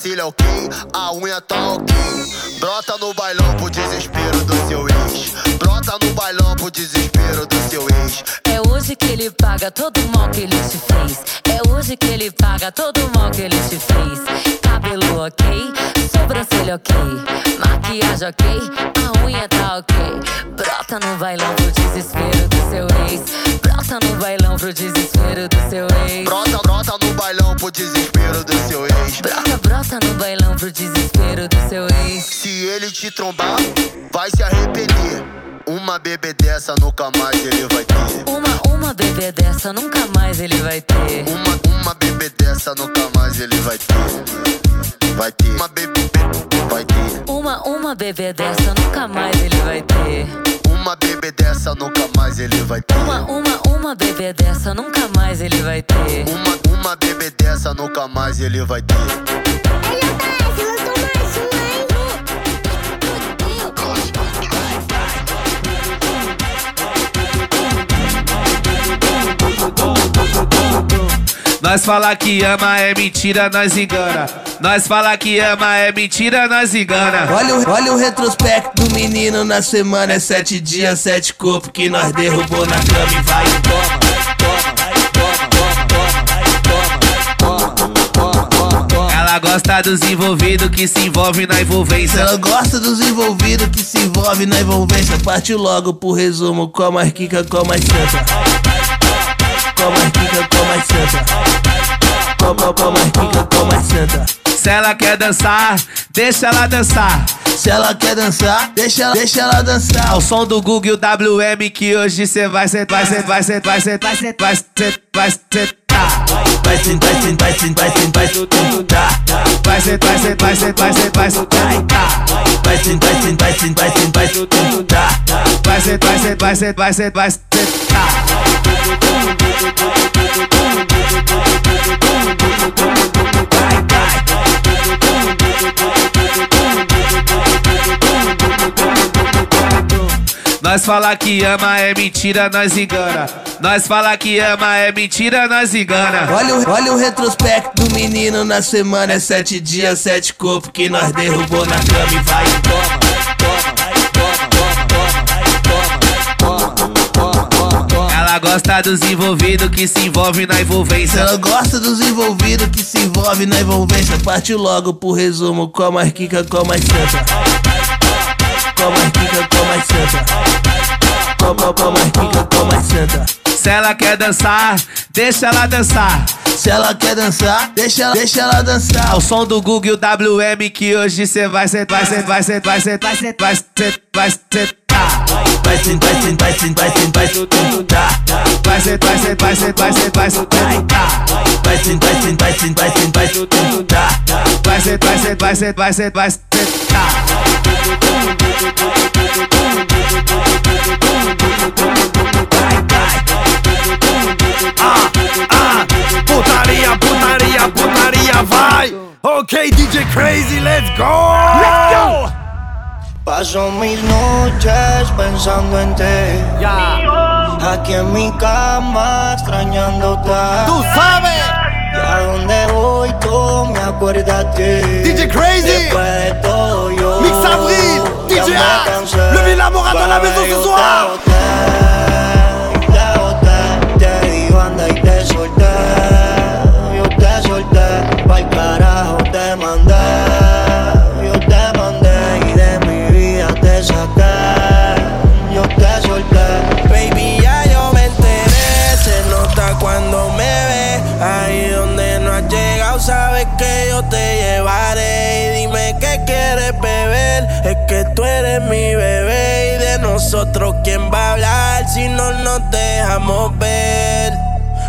Sobrancelha ok, a unha tá ok. Brota no bailão pro desespero do seu ex. Brota no bailão pro desespero do seu ex. É hoje que ele paga todo o mal que ele te fez. É hoje que ele paga todo o mal ele vai ter. Nós fala que ama é mentira, nós engana. Nós fala que ama é mentira, nós engana. Olha o, olha o retrospecto do menino na semana. É sete dias, sete corpos que nós derrubou na cama e vai e toma. Gosta dos envolvidos que se envolve na envolvência. Ela gosta dos envolvidos que se envolve na envolvência. Partiu logo pro resumo, com a marquica, com mais santa. Com a marquica, com mais santa. Com, com, com a marquica, com mais santa. Se ela quer dançar, deixa ela dançar. Se ela quer dançar, deixa ela, deixa ela dançar. Ao som do Google WM que hoje cê vai sentar, vai sentar, vai sentar, vai sentar, vai sentar, vai sentar, vai sentar. Sentar, sentar, sentar, sentar. Vai sentar, sentar, sentar, sentar, sentar. Vai sentar, sentar, sentar, sentar, sentar. Vai sentar, vai sentar, vai sentar, vai sentar, vai Nós fala que ama é mentira, nós engana. Nós fala que ama é mentira, nós engana. Olha o, olha o retrospecto do menino na semana. É sete dias, sete corpos que nós derrubou na cama e vai e toma. Ela gosta dos envolvidos que se envolve na envolvência. Ela gosta dos envolvidos que se envolve na envolvência. Partiu logo pro resumo, com a marquica, com a santa. Com a marquica, com a mais santa. Com, com, com a marquica, com a mais santa. Se ela quer dançar, deixa ela dançar. Se ela quer dançar, deixa ela, deixa ela dançar. Ao som do Google WM que hoje cê vai sentar, vai sentar, vai sentar, vai sentar, vai sentar, vai sentar. Vai sentar, vai sentar, vai sentar, vai sentar, vai sentar. Vai sentar, vai sentar, vai sentar, vai sentar, vai sentar. Vai sentar, vai sentar, vai sentar, vai sentar, vai sentar. Vai sentar, putaria, putaria, putaria, vai! Ok, DJ Crazy, let's go! Let's go! Paso mis noches pensando en ti. Aquí en mi cama extrañándote. ¡Tú sabes! Y a donde voy tú me acuerdas DJ Crazy. Después de todo yo. Mix Avril, ya DJ Axe, le Villa Morata à la maison ce soir. Quieres beber. Es que tú eres mi bebé. Y de nosotros, ¿quién va a hablar si no nos dejamos ver?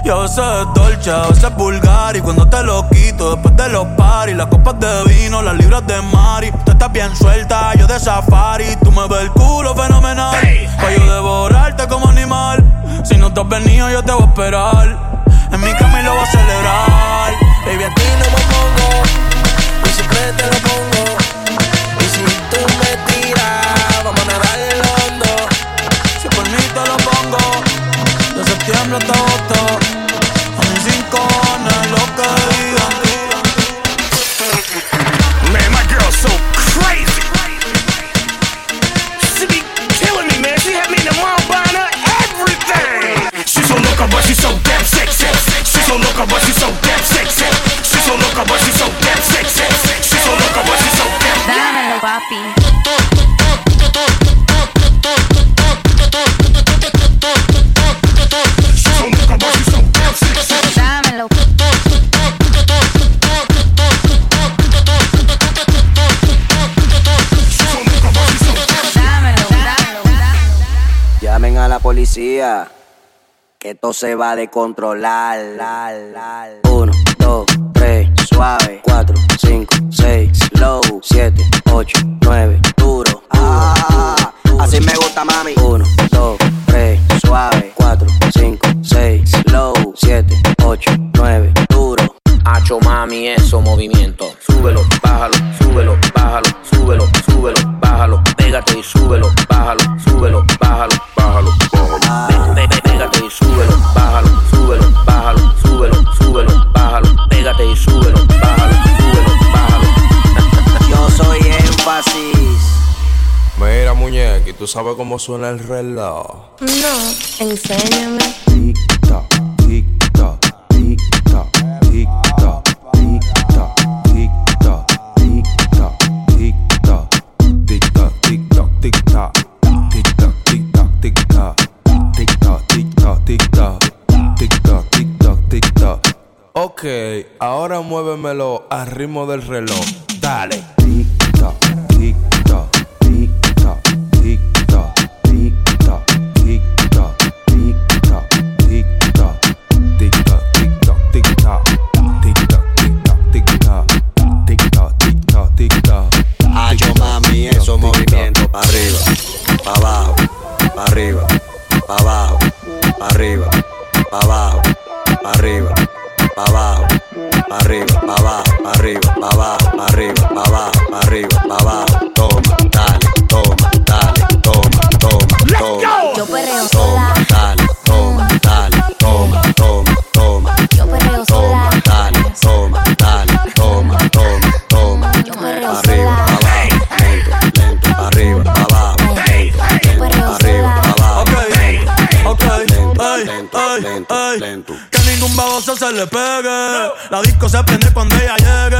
Yo sé dolce, a veces vulgar Y cuando te lo quito después de los paris Las copas de vino, las libras de mari Tú estás bien suelta, yo de safari Tú me ves el culo fenomenal Pa' yo devorarte como animal Si no te has venido yo te voy a esperar En mi cama y lo voy a celebrar Baby, a ti no hambre hasta agotar. A mí sin lo que digan. Man, my girl's so crazy. She be killing me, man. She had me in the mall buying her everything. She's so loca, but she's so damn sexy. She's so loca, but she's so damn sexy. She's so loca, but she's so damn sexy. She's so loca, but she's so damn. Dámelo, papi. Que esto se va a descontrolar. Uno, dos, tres, suave. Cuatro, cinco, seis, low. Siete, ocho, nueve, duro. Ah, así me gusta, mami. Uno, dos, tres, suave. Cuatro, cinco, seis, low. Siete, ocho, nueve, duro. Hacho mami, eso movimiento. Súbelo, bájalo, súbelo, bájalo, súbelo, súbelo, bájalo. Pégate y súbelo, bájalo, súbelo, bájalo, bájalo, Pégate y súbelo, bájalo, súbelo, bájalo, súbelo, súbelo, bájalo. Pégate y súbelo, bájalo, súbelo, bájalo. Yo soy énfasis. Mira, muñeca, ¿y tú sabes cómo suena el reloj? No, enséñame. Tic-tac, tic-tac, tic-tac, Ok, ahora muévemelo al ritmo del reloj. Dale. Tic tic tic tic tic tic tic tic tic tic tic tic tic tic tic tic tic yo mami, arriba, para abajo, arriba, para abajo, arriba, abajo, arriba pa' abajo, pa' arriba, pa' abajo, pa' arriba, pa' abajo, pa' arriba, pa' abajo, pa' arriba, pa' abajo. Toma, dale, toma, dale, toma, toma, toma. Yo perreo Toma, sola. dale, toma, dale, toma, toma, toma. Yo perreo Toma, sola. dale, toma, dale, toma, toma, toma. Yo perreo arriba, sola. pa' abajo, lento, lento, pa' arriba, pa' abajo, lento, lento, pa' arriba, pa' abajo. Lento, lento. Baboso se le pegue. La disco se prende cuando ella llegue.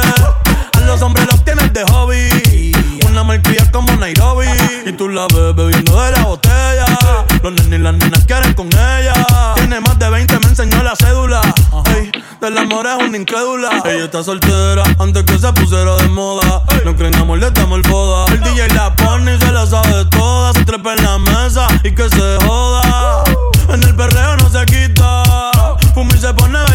A los hombres los tienes de hobby. Una malcria como Nairobi. Y tú la ves bebiendo de la botella. Los nenes y las nenas quieren con ella. Tiene más de 20, me enseñó la cédula. Ey, del amor es una incrédula. Ella está soltera antes que se pusiera de moda. No creen amor, le damos el foda. El DJ la pone y se la sabe toda. Se trepa en la mesa y que se joda. En el perreo no se quita. Se pone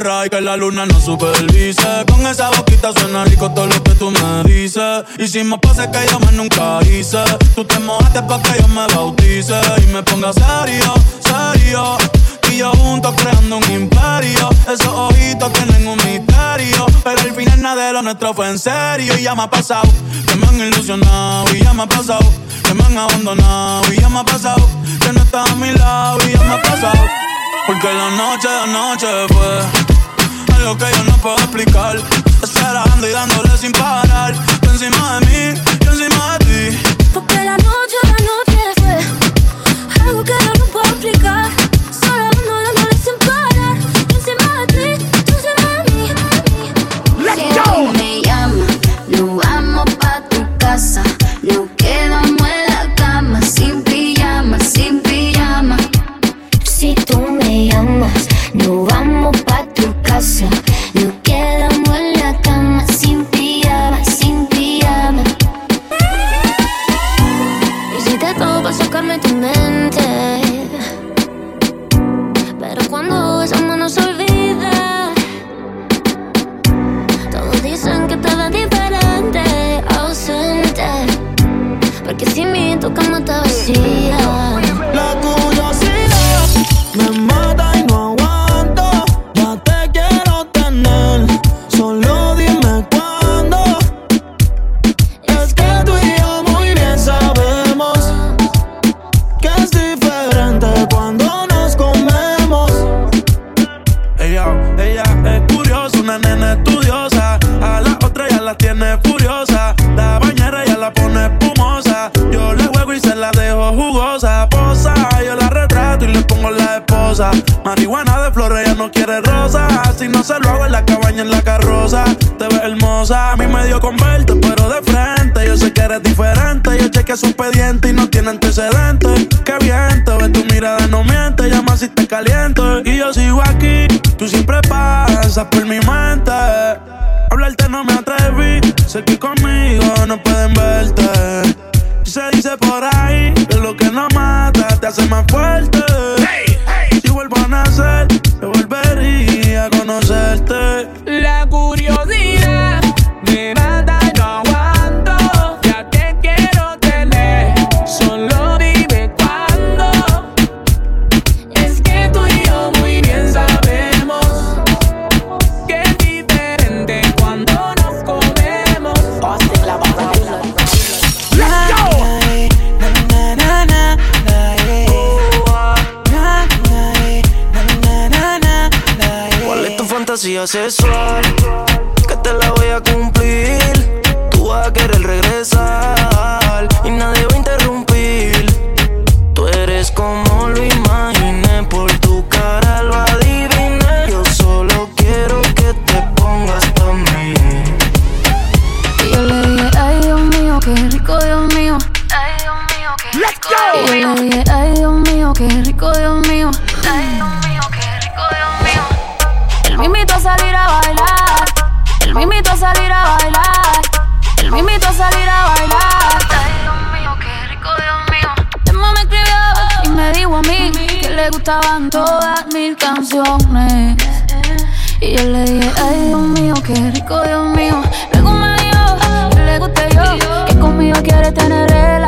y que la luna no supervise. Con esa boquita suena rico todo lo que tú me dices. Y si me pasa que yo me nunca hice, tú te mojaste pa' que yo me bautice y me ponga serio, serio. Y yo juntos creando un imperio. Esos ojitos tienen un misterio. Pero al final nada de lo nuestro fue en serio. Y ya me ha pasado que me han ilusionado. Y ya me ha pasado que me han abandonado. Y ya me ha pasado que no estás a mi lado. Y ya me ha pasado. Porque la noche de anoche fue algo que yo no puedo explicar. Esperando y dándole sin parar. Tú encima de mí, yo encima de ti. Porque la noche, la noche fue algo que yo no puedo explicar. Solo dándole, dándole sin parar. Yo encima de ti, tú encima de mí. Si tú me llamas, nos vamos pa' tu casa. Nos quedamos en la cama, sin pijama, sin pijama. Si tú me llamas, nos vamos pa' tu casa. Nos quedamos en la cama, sin pijama, sin pijama. Hiciste todo para sacarme tu mente. Pero cuando esa mano se olvida, todos dicen que ves diferente, ausente. Porque sin mí tu cama está vacía. Pongo la esposa. Marihuana de flores, ella no quiere rosa. Si no se lo hago en la cabaña, en la carroza. Te ves hermosa, a mí me dio con verte, pero de frente. Yo sé que eres diferente. Yo chequeé su expediente y no tiene antecedentes. Qué bien, te ves tu mirada, no miente. Llama si te caliento. Y yo sigo aquí, tú siempre pasas por mi mente. Hablarte no me atreví, sé que conmigo no pueden verte. Se dice por ahí que lo que no mata te hace más fuerte. outside. sexual que te la voy a cumplir. Tú vas a querer regresar y nadie va a interrumpir. Tú eres como lo imaginé, por tu cara lo adiviné. Yo solo quiero que te pongas también. Y yo le dije, ay Dios mío, qué rico, Dios mío. Ay Dios mío, qué rico. Dios mío. Y yo le dije, ay Dios mío, qué rico. Dios mío. estaban todas mis canciones. Y yo le dije, ay Dios mío, qué rico Dios mío. Me dijo, que le guste yo, que conmigo quiere tener el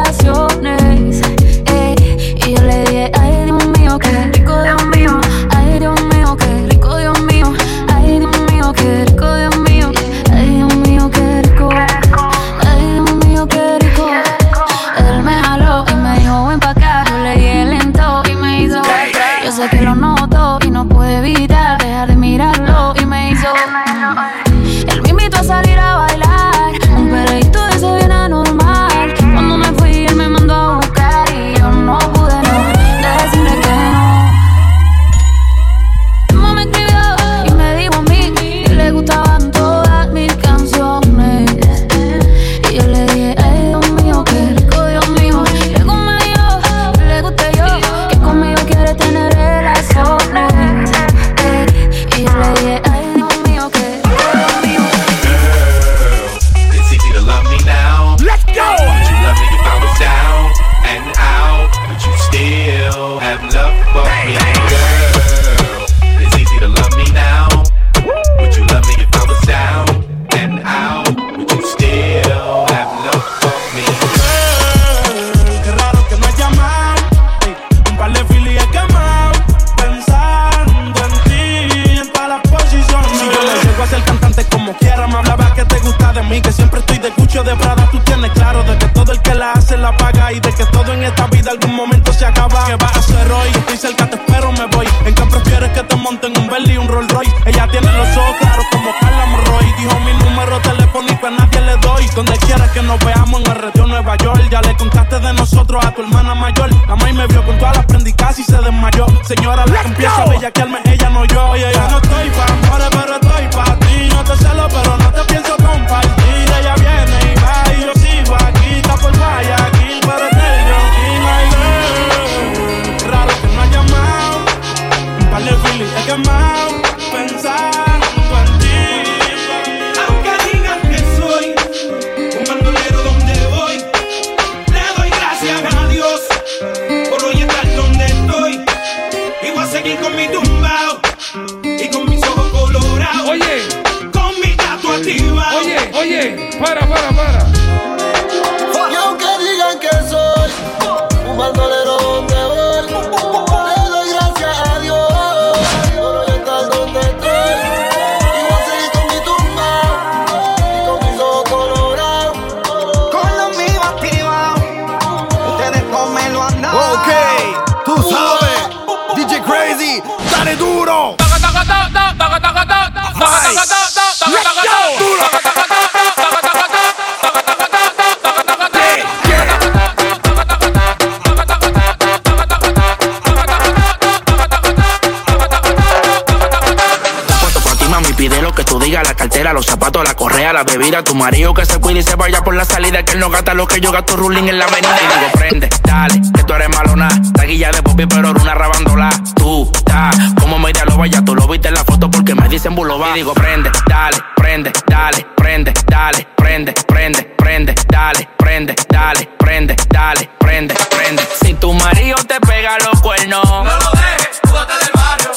vida. Tu marido que se cuide y se vaya por la salida. Que él no gasta lo que yo gasto ruling en la avenida. Y digo, prende, dale, que tú eres malona. Taquilla de popi, pero una rabandola. Tú, ta, como me lo vaya. Tú lo viste en la foto porque me dicen buloba. Y digo, prende, dale, prende, dale, prende, dale, prende, prende, prende, dale, prende, dale, prende, dale, prende, prende. Si tu marido te pega los cuernos, no lo dejes, tú del barrio.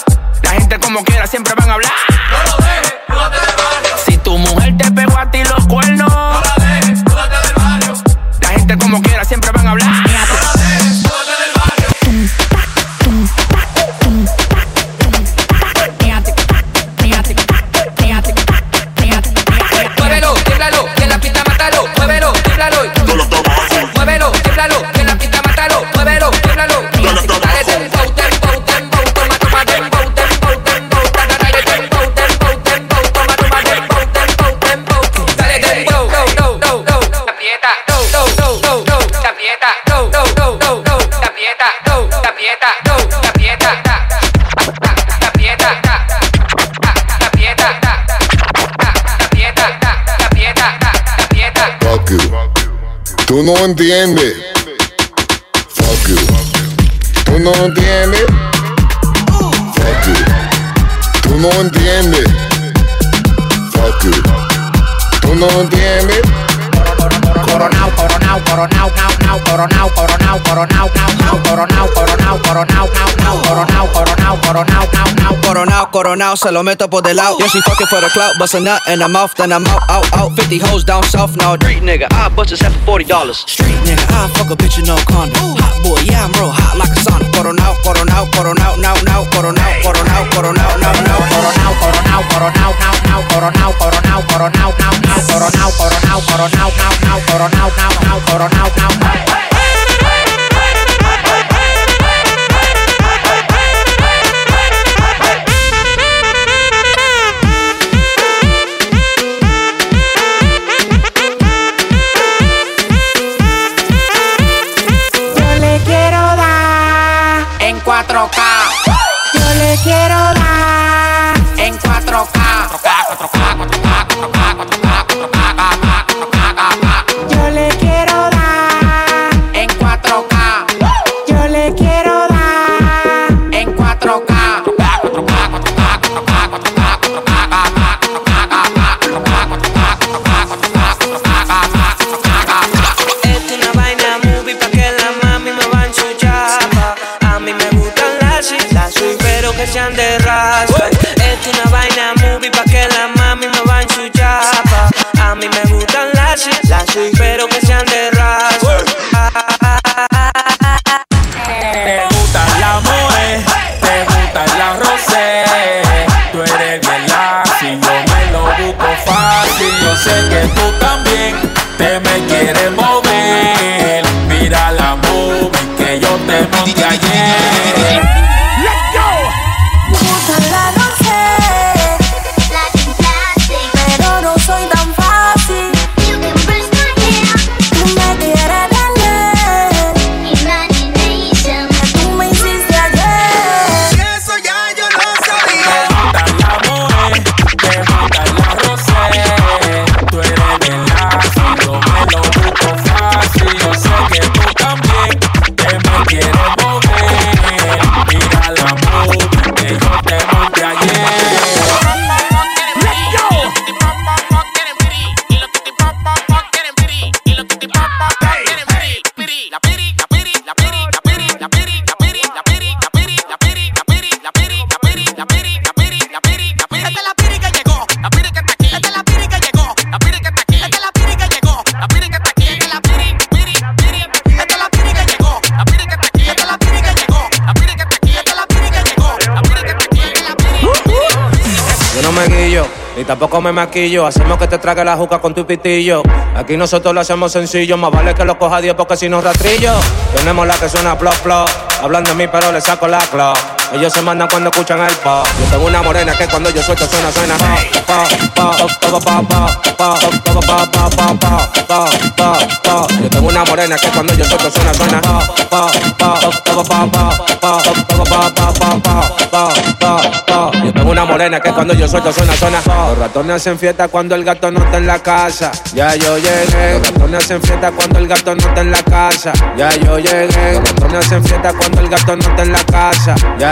La gente como quiera siempre van a hablar Tú no entiendes. Fuck you. Tú no entiendes. Fuck you. Tú no entiendes. Fuck you. Tú no entiendes. Coronao, coronao, coronao, nao, nao, coronao, coronao, coronao, nao, nao, coronao, coronao, coronao, nao, nao. Coronao, coronao, se lo meto por del lado. Yeah, she fucking for the clout, bust a nut in her mouth, then I'm out, out, out. 50 hoes down south now. Street nigga, I bust his head for $40. Street nigga, I fuck a bitch in no condom. Hot boy, yeah, I'm real hot like a sauna. Coronao, coronao, coronao, now, now, coronao, coronao, coronao, now, now. Coronao, coronao, coronao, nao, nao, coronao, coronao, coronao, nao, nao, coronao, coronao, coronao, nao, nao, coronao, nao, nao, coronao, nao, nao. 4K. Yo le quiero dar en 4K. 4K, 4K, 4K. 4K. Me maquillo. Hacemos que te trague la juca con tu pitillo. Aquí nosotros lo hacemos sencillo, más vale que lo coja Dios porque si no rastrillo. Tenemos la que suena plop plop. Hablan de mí, pero le saco la claw. Ellos se mandan cuando escuchan el pop. Yo tengo una morena que cuando yo suelto suena, suena. Pa, pa, pa, pa, pa, pa, pa, pa, pa, pa, pa, pa, pa, pa, pa. Yo tengo una morena que cuando yo suelto suena, suena. Pa, pa, pa, pa, pa, pa, pa, pa, pa, pa, pa, pa, pa, pa, pa. Yo tengo una morena que cuando yo suelto suena, suena. Los ratones hacen fiesta cuando el gato no está en la casa. Ya yo llegué. Los ratones hacen fiesta cuando el gato no está en la casa. Ya yo llegué. Los ratones hacen fiesta cuando el gato no está en la casa. Ya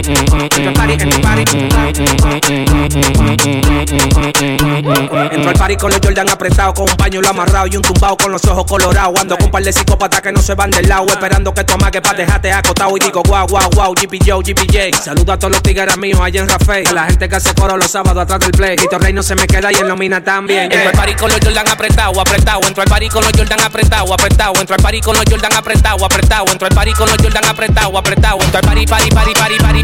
Entro al party con los Jordan apretados, con un pañuelo amarrado y un tumbao con los ojos colorados. Ando con un par de psicópatas que no se van del lado, esperando que tu amague pa' dejarte acotado. Y digo, guau, guau, guau, GP Joe, GPJ. Saludo a todos los tigres míos allá en Rafael. A la gente que hace coro los sábados atrás del play. Tito Rey no se me queda y en Lomina también. Entro al party con los Jordan apretados, apretado. Entro al party con los Jordan apretados, apretado. Entro al party con los Jordan apretados, apretado. Entro al party con los Jordan apretados, apretado. Entro al party, party, party, party, party,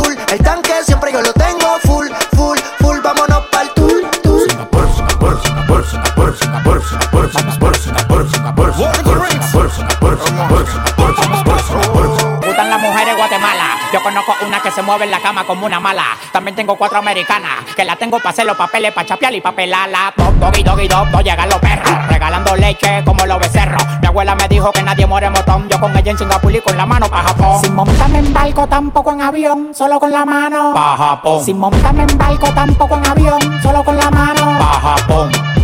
que se mueve en la cama como una mala. También tengo cuatro americanas que la tengo para hacer los papeles, para chapear y pa' pelarla. Dog, doggy, doggy, dog, dog, llegan los perros. Regalando leche como los becerros. Mi abuela me dijo que nadie muere motón. Yo con ella en Singapur y con la mano pa' Japón. Sin montarme en barco, tampoco en avión, solo con la mano. Pa' Japón. Sin montarme en barco, tampoco en avión, solo con la mano. Pa' Japón.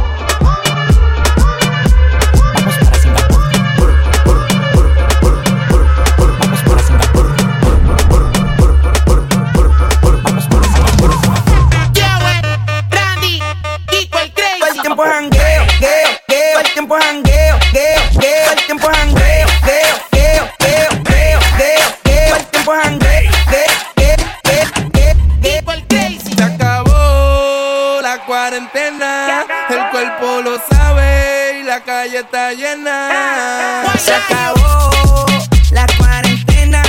Calle está llena. Se acabó la cuarentena,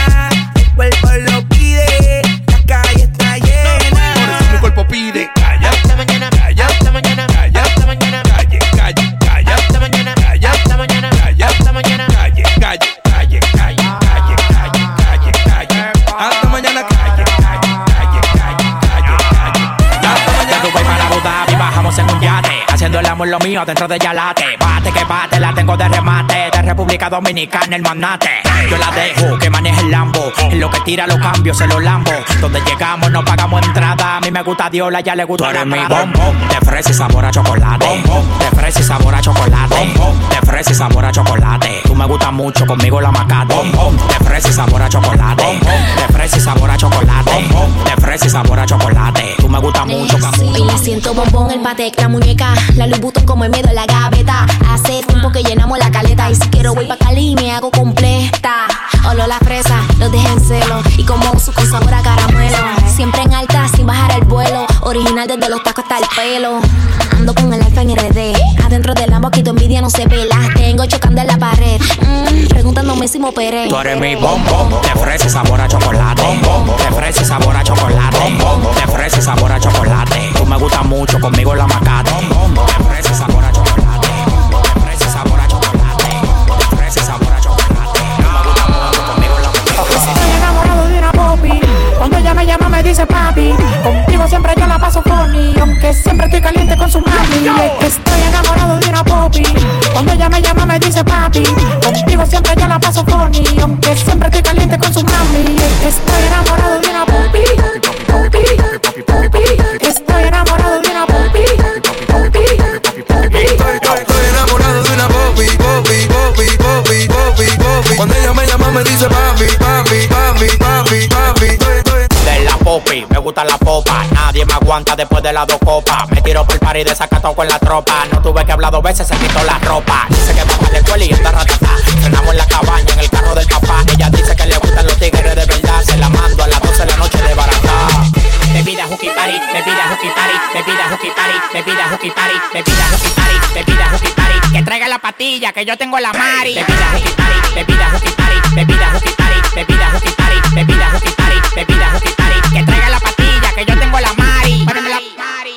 el cuerpo lo pide, la calle está llena. Por eso mi cuerpo pide calla, hasta mañana, calla, hasta mañana, calla, hasta mañana, calle, calle, calla, hasta mañana, calla, hasta mañana, calla, hasta mañana, calle, calle, calle, calle, calle, calle, calle, calle, hasta mañana, calle, calle, calle, calle, calle, calle, hasta De mañana. Dubai para Abu Dhabi bajamos en un yate Haciendo el amor lo mío dentro de Yalate que bate, la tengo de remate República Dominicana el manate Yo la dejo que maneje el Lambo. En lo que tira los cambios se los lambo. Donde llegamos no pagamos entrada. A mí me gusta Diola, ya le gusta Tú eres mi bombón De fresa y sabor a chocolate. De fresa y sabor a chocolate. De fresa y sabor a chocolate. Tú me gustas mucho, conmigo la macate. De fresa y sabor a chocolate. De fresa y sabor a chocolate. De fresa y sabor a chocolate. Tú me gustas mucho, Y siento bombón, el patek, la muñeca. La Vuitton como el medio de la gaveta. Hace tiempo que llenamos la caleta. Y si quiero voy pa' Cali y me hago completa. Olor la fresa, los dejé en celo. Y como su con sabor a caramelo. Siempre en alta, sin bajar el vuelo. Original desde los tacos hasta el pelo. Ando con el alfa en RD Adentro del Lambo aquí tu envidia no se pela. Tengo chocando en la pared. Mm, Preguntándome si me operé. Tú eres mi bombón, fresa y sabor a chocolate. De fresa y sabor a chocolate. De fresa y sabor a chocolate. Tú me gustas mucho, conmigo la macate. Me dice papi. Contigo siempre yo la paso funny. Aunque siempre estoy caliente con su mami. Y es que estoy enamorado de una popi. Cuando ella me llama me dice papi. Contigo siempre yo la paso funny. Aunque siempre estoy caliente con su mami. Y es que estoy enamorado de una popi. Popi, popi. Estoy enamorado de una popi. Popi, popi. Estoy enamorado de una Bobby, Bobby, Bobby, Bobby, Bobby, Bobby. Cuando ella me llama me dice papi, papi, popi, me gusta la popa. Nadie me aguanta después de las dos copas. Me tiro por el party desacatado con la tropa. No tuve que hablar dos veces, se quitó la ropa. Dice que va para la escuela y anda ratata. Frenamos en la cabaña, en el carro del papá. Ella dice que le gustan los tigres de verdad. Se la mando a las 12 de la noche de barata. Bebida hooky party, bebida hooky party, bebida hooky party, bebida hooky party, bebida hooky party, bebida hooky party. Que traiga la patilla, que yo tengo la mari. Bebida hooky party, bebida hooky party, bebida hooky party, bebida hooky party, bebida hooky party, bebida hooky party. Que yo tengo la mari. Párenmela,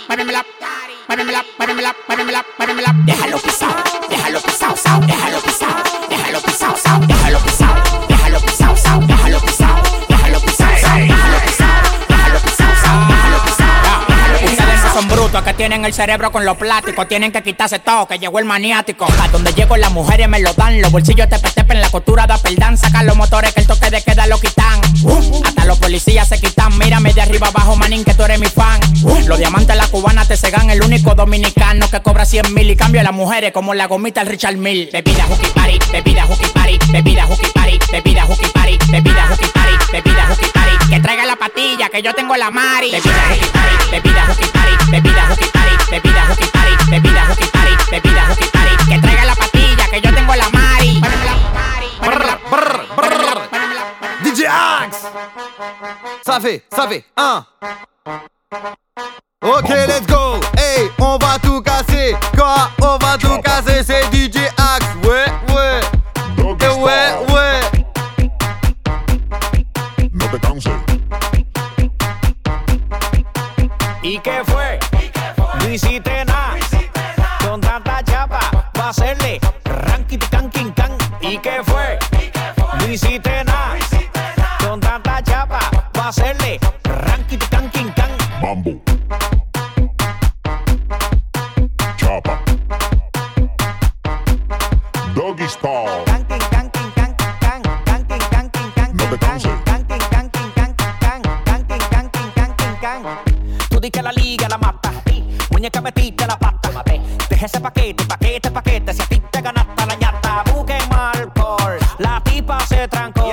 párenmela, párenmela, párenmela, párenmela, párenmela. Déjalo pisado, déjalo pisado, sao, déjalo tienen el cerebro con los plásticos, tienen que quitarse todo, que llegó el maniático. A donde llego las mujeres me lo dan, los bolsillos te tepen en la costura de perdán, sacan los motores que el toque de queda lo quitan. Uh, hasta los policías se quitan, mírame de arriba abajo, manín, que tú eres mi fan. Uh, los diamantes la cubana te cegan, el único dominicano que cobra 100 mil y cambia a las mujeres como la gomita el Richard Mill. Bebida hooky party, bebida hooky party, bebida hooky party, bebida hooky party, bebida hooky party, bebida hooky party. Que traiga la patilla, que yo tengo la mari. Bebida hooky party, bebida hooky party, bebida hooky hockey bebida hockey party, bebida hockey party. Que traiga la patilla que yo tengo la mari. DJ Axe. Ça fait, ça fait. Ok, let's go. Hey, on va tout casser. Quoi, on va tout casser, c'est DJ No hiciste nada. Con tanta chapa, va a hacerle ranking can king can. Mambo. Chapa. Doggy style. No te canses. Tú di que la liga la mata. Muñeca metiste la pata. Deja ese paquete, se trancó.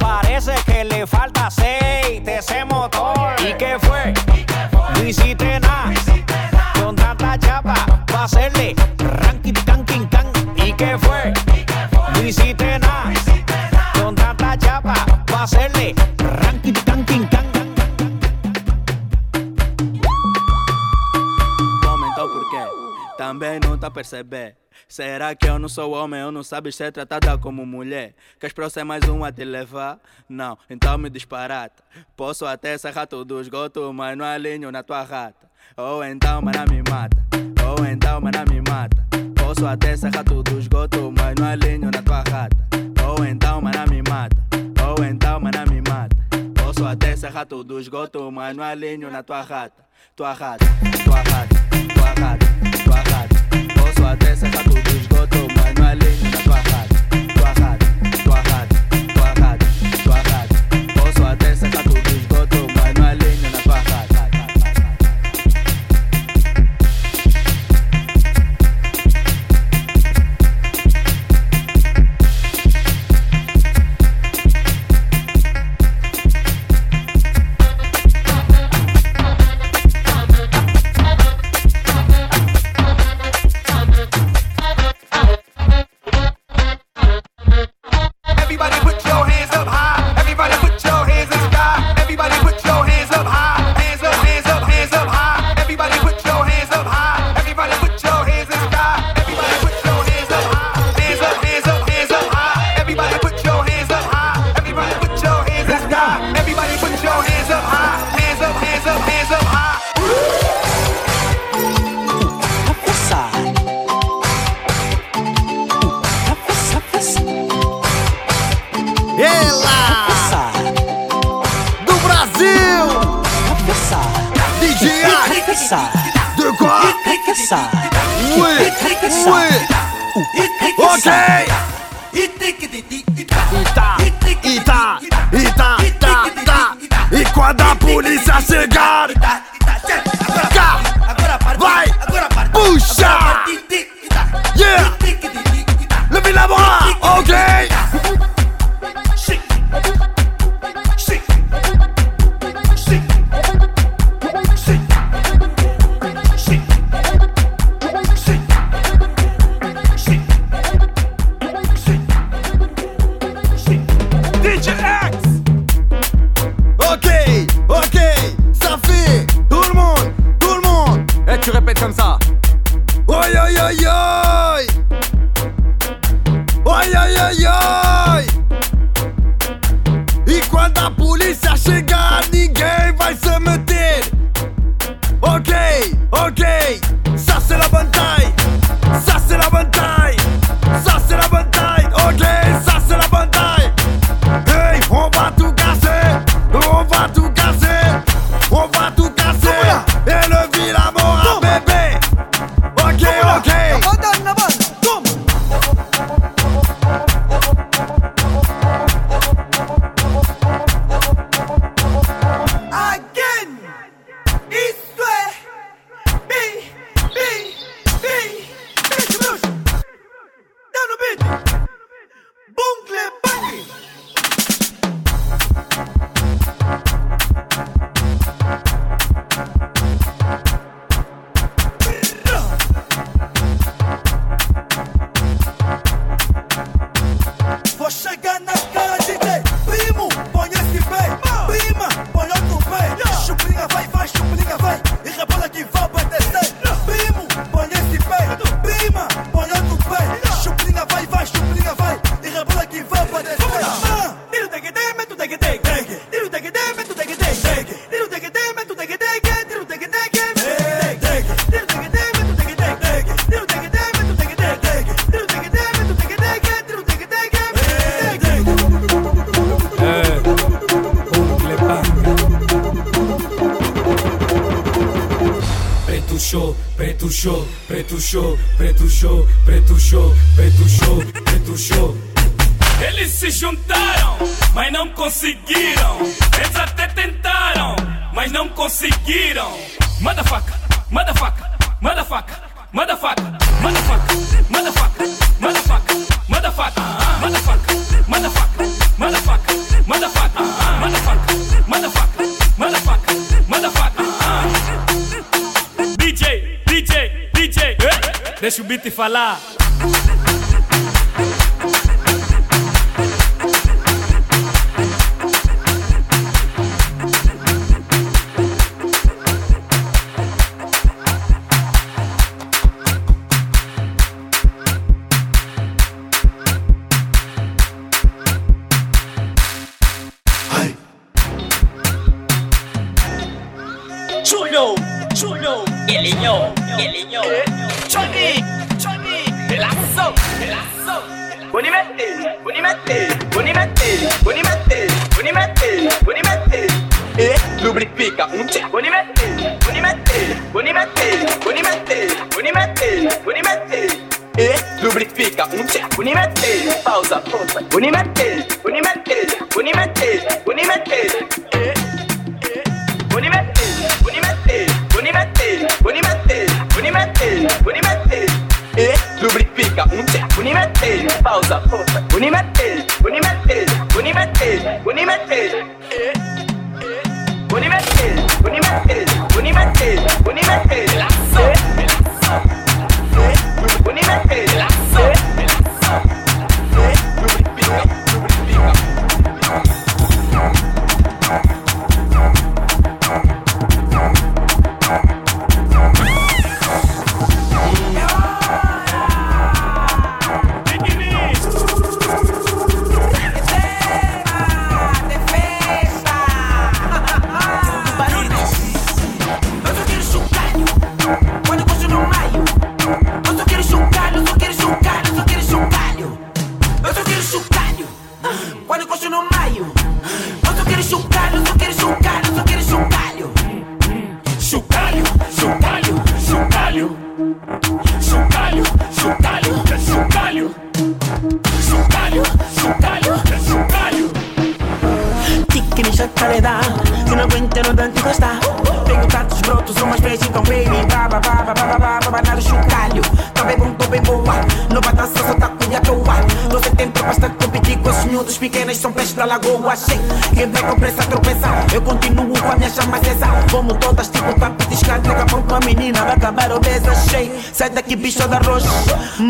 Parece que le falta aceite ese motor. ¿Y qué fue? No hiciste nada. Con tanta chapa, va a hacerle ranking can king can. ¿Y qué fue? No hiciste nada. Con tanta chapa, va a hacerle ranking can king can. Comentou por quê? Também não tá a perceber. Será que eu não sou homem ou não sabes ser tratada como mulher? Queres eu ser mais um a te levar? Não, então me disparata. Posso até serrar todo o esgoto, mas não alinho na tua rata. Ou então, mana me mata. Ou então, mana me mata. Posso até serrar todo o esgoto, mas não alinho na tua rata. Ou então, mana me mata. Ou então, mana me mata. Posso até serrar todo o esgoto, mas não alinho na tua rata. Tua rata, tua rata, tua rata, tua rata. Dois ratos, dois ratos, dois ratos, dois show, preto show, preto show, preto show, preto show, preto show, preto show. Eles se juntaram, mas não conseguiram. Eles até tentaram, mas não conseguiram. Motherfucker, motherfucker, motherfucker, motherfucker, motherfucker, motherfucker, motherfucker, motherfucker, motherfucker, motherfucker, motherfucker. Δεν σου μπει τη φαλά. Unimette, pausa, pausa, unimette.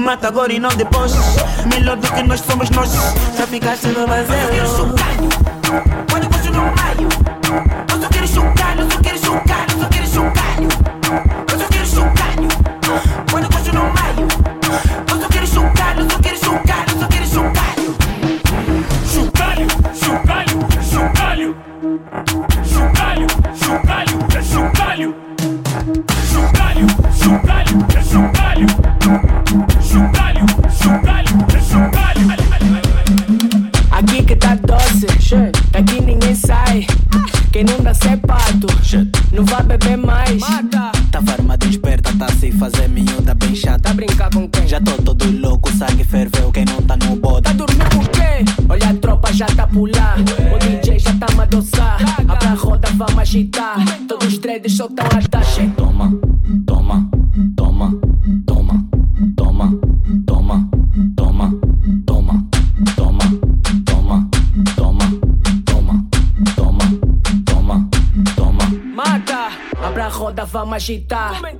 mata agora e não depois. Melhor do que nós somos nós, já ficaste no vazio.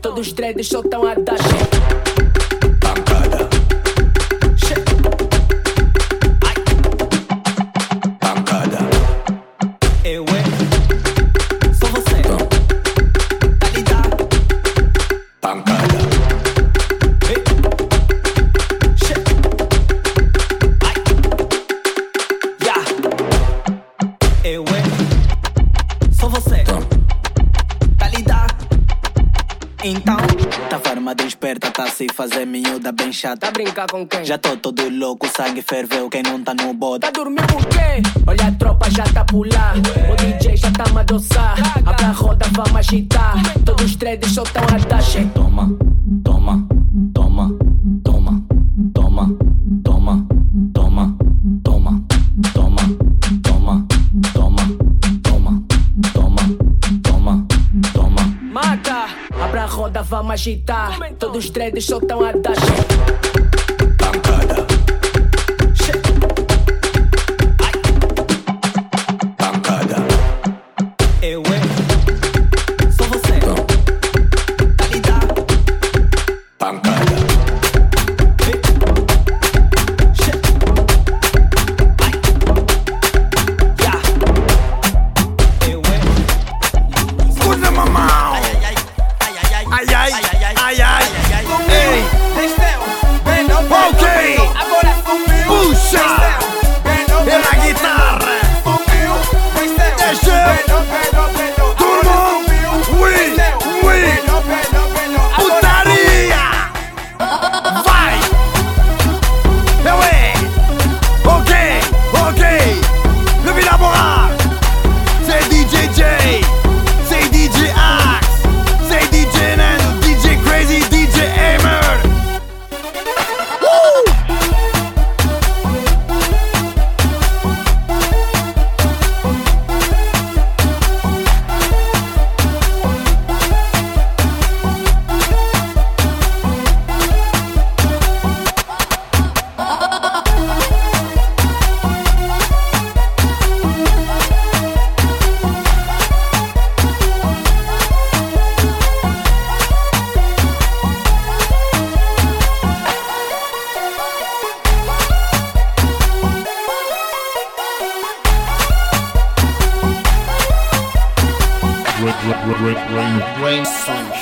Todos os dreads soltam a dar. bicha, tá brincar com quem? Já tô todo louco, o sangue ferveu, quem não tá no bode. Tá dormindo por quê? Olha a tropa já tá pular, o DJ já tá a. Abra a roda, vamos agitar, todos os três só tão a dar. Toma, toma, toma, toma, toma, toma, toma, toma, toma, toma, toma, toma, toma, toma, toma. Mata! Abra a roda, vamos agitar. Todos os trades só tão a dar. fun.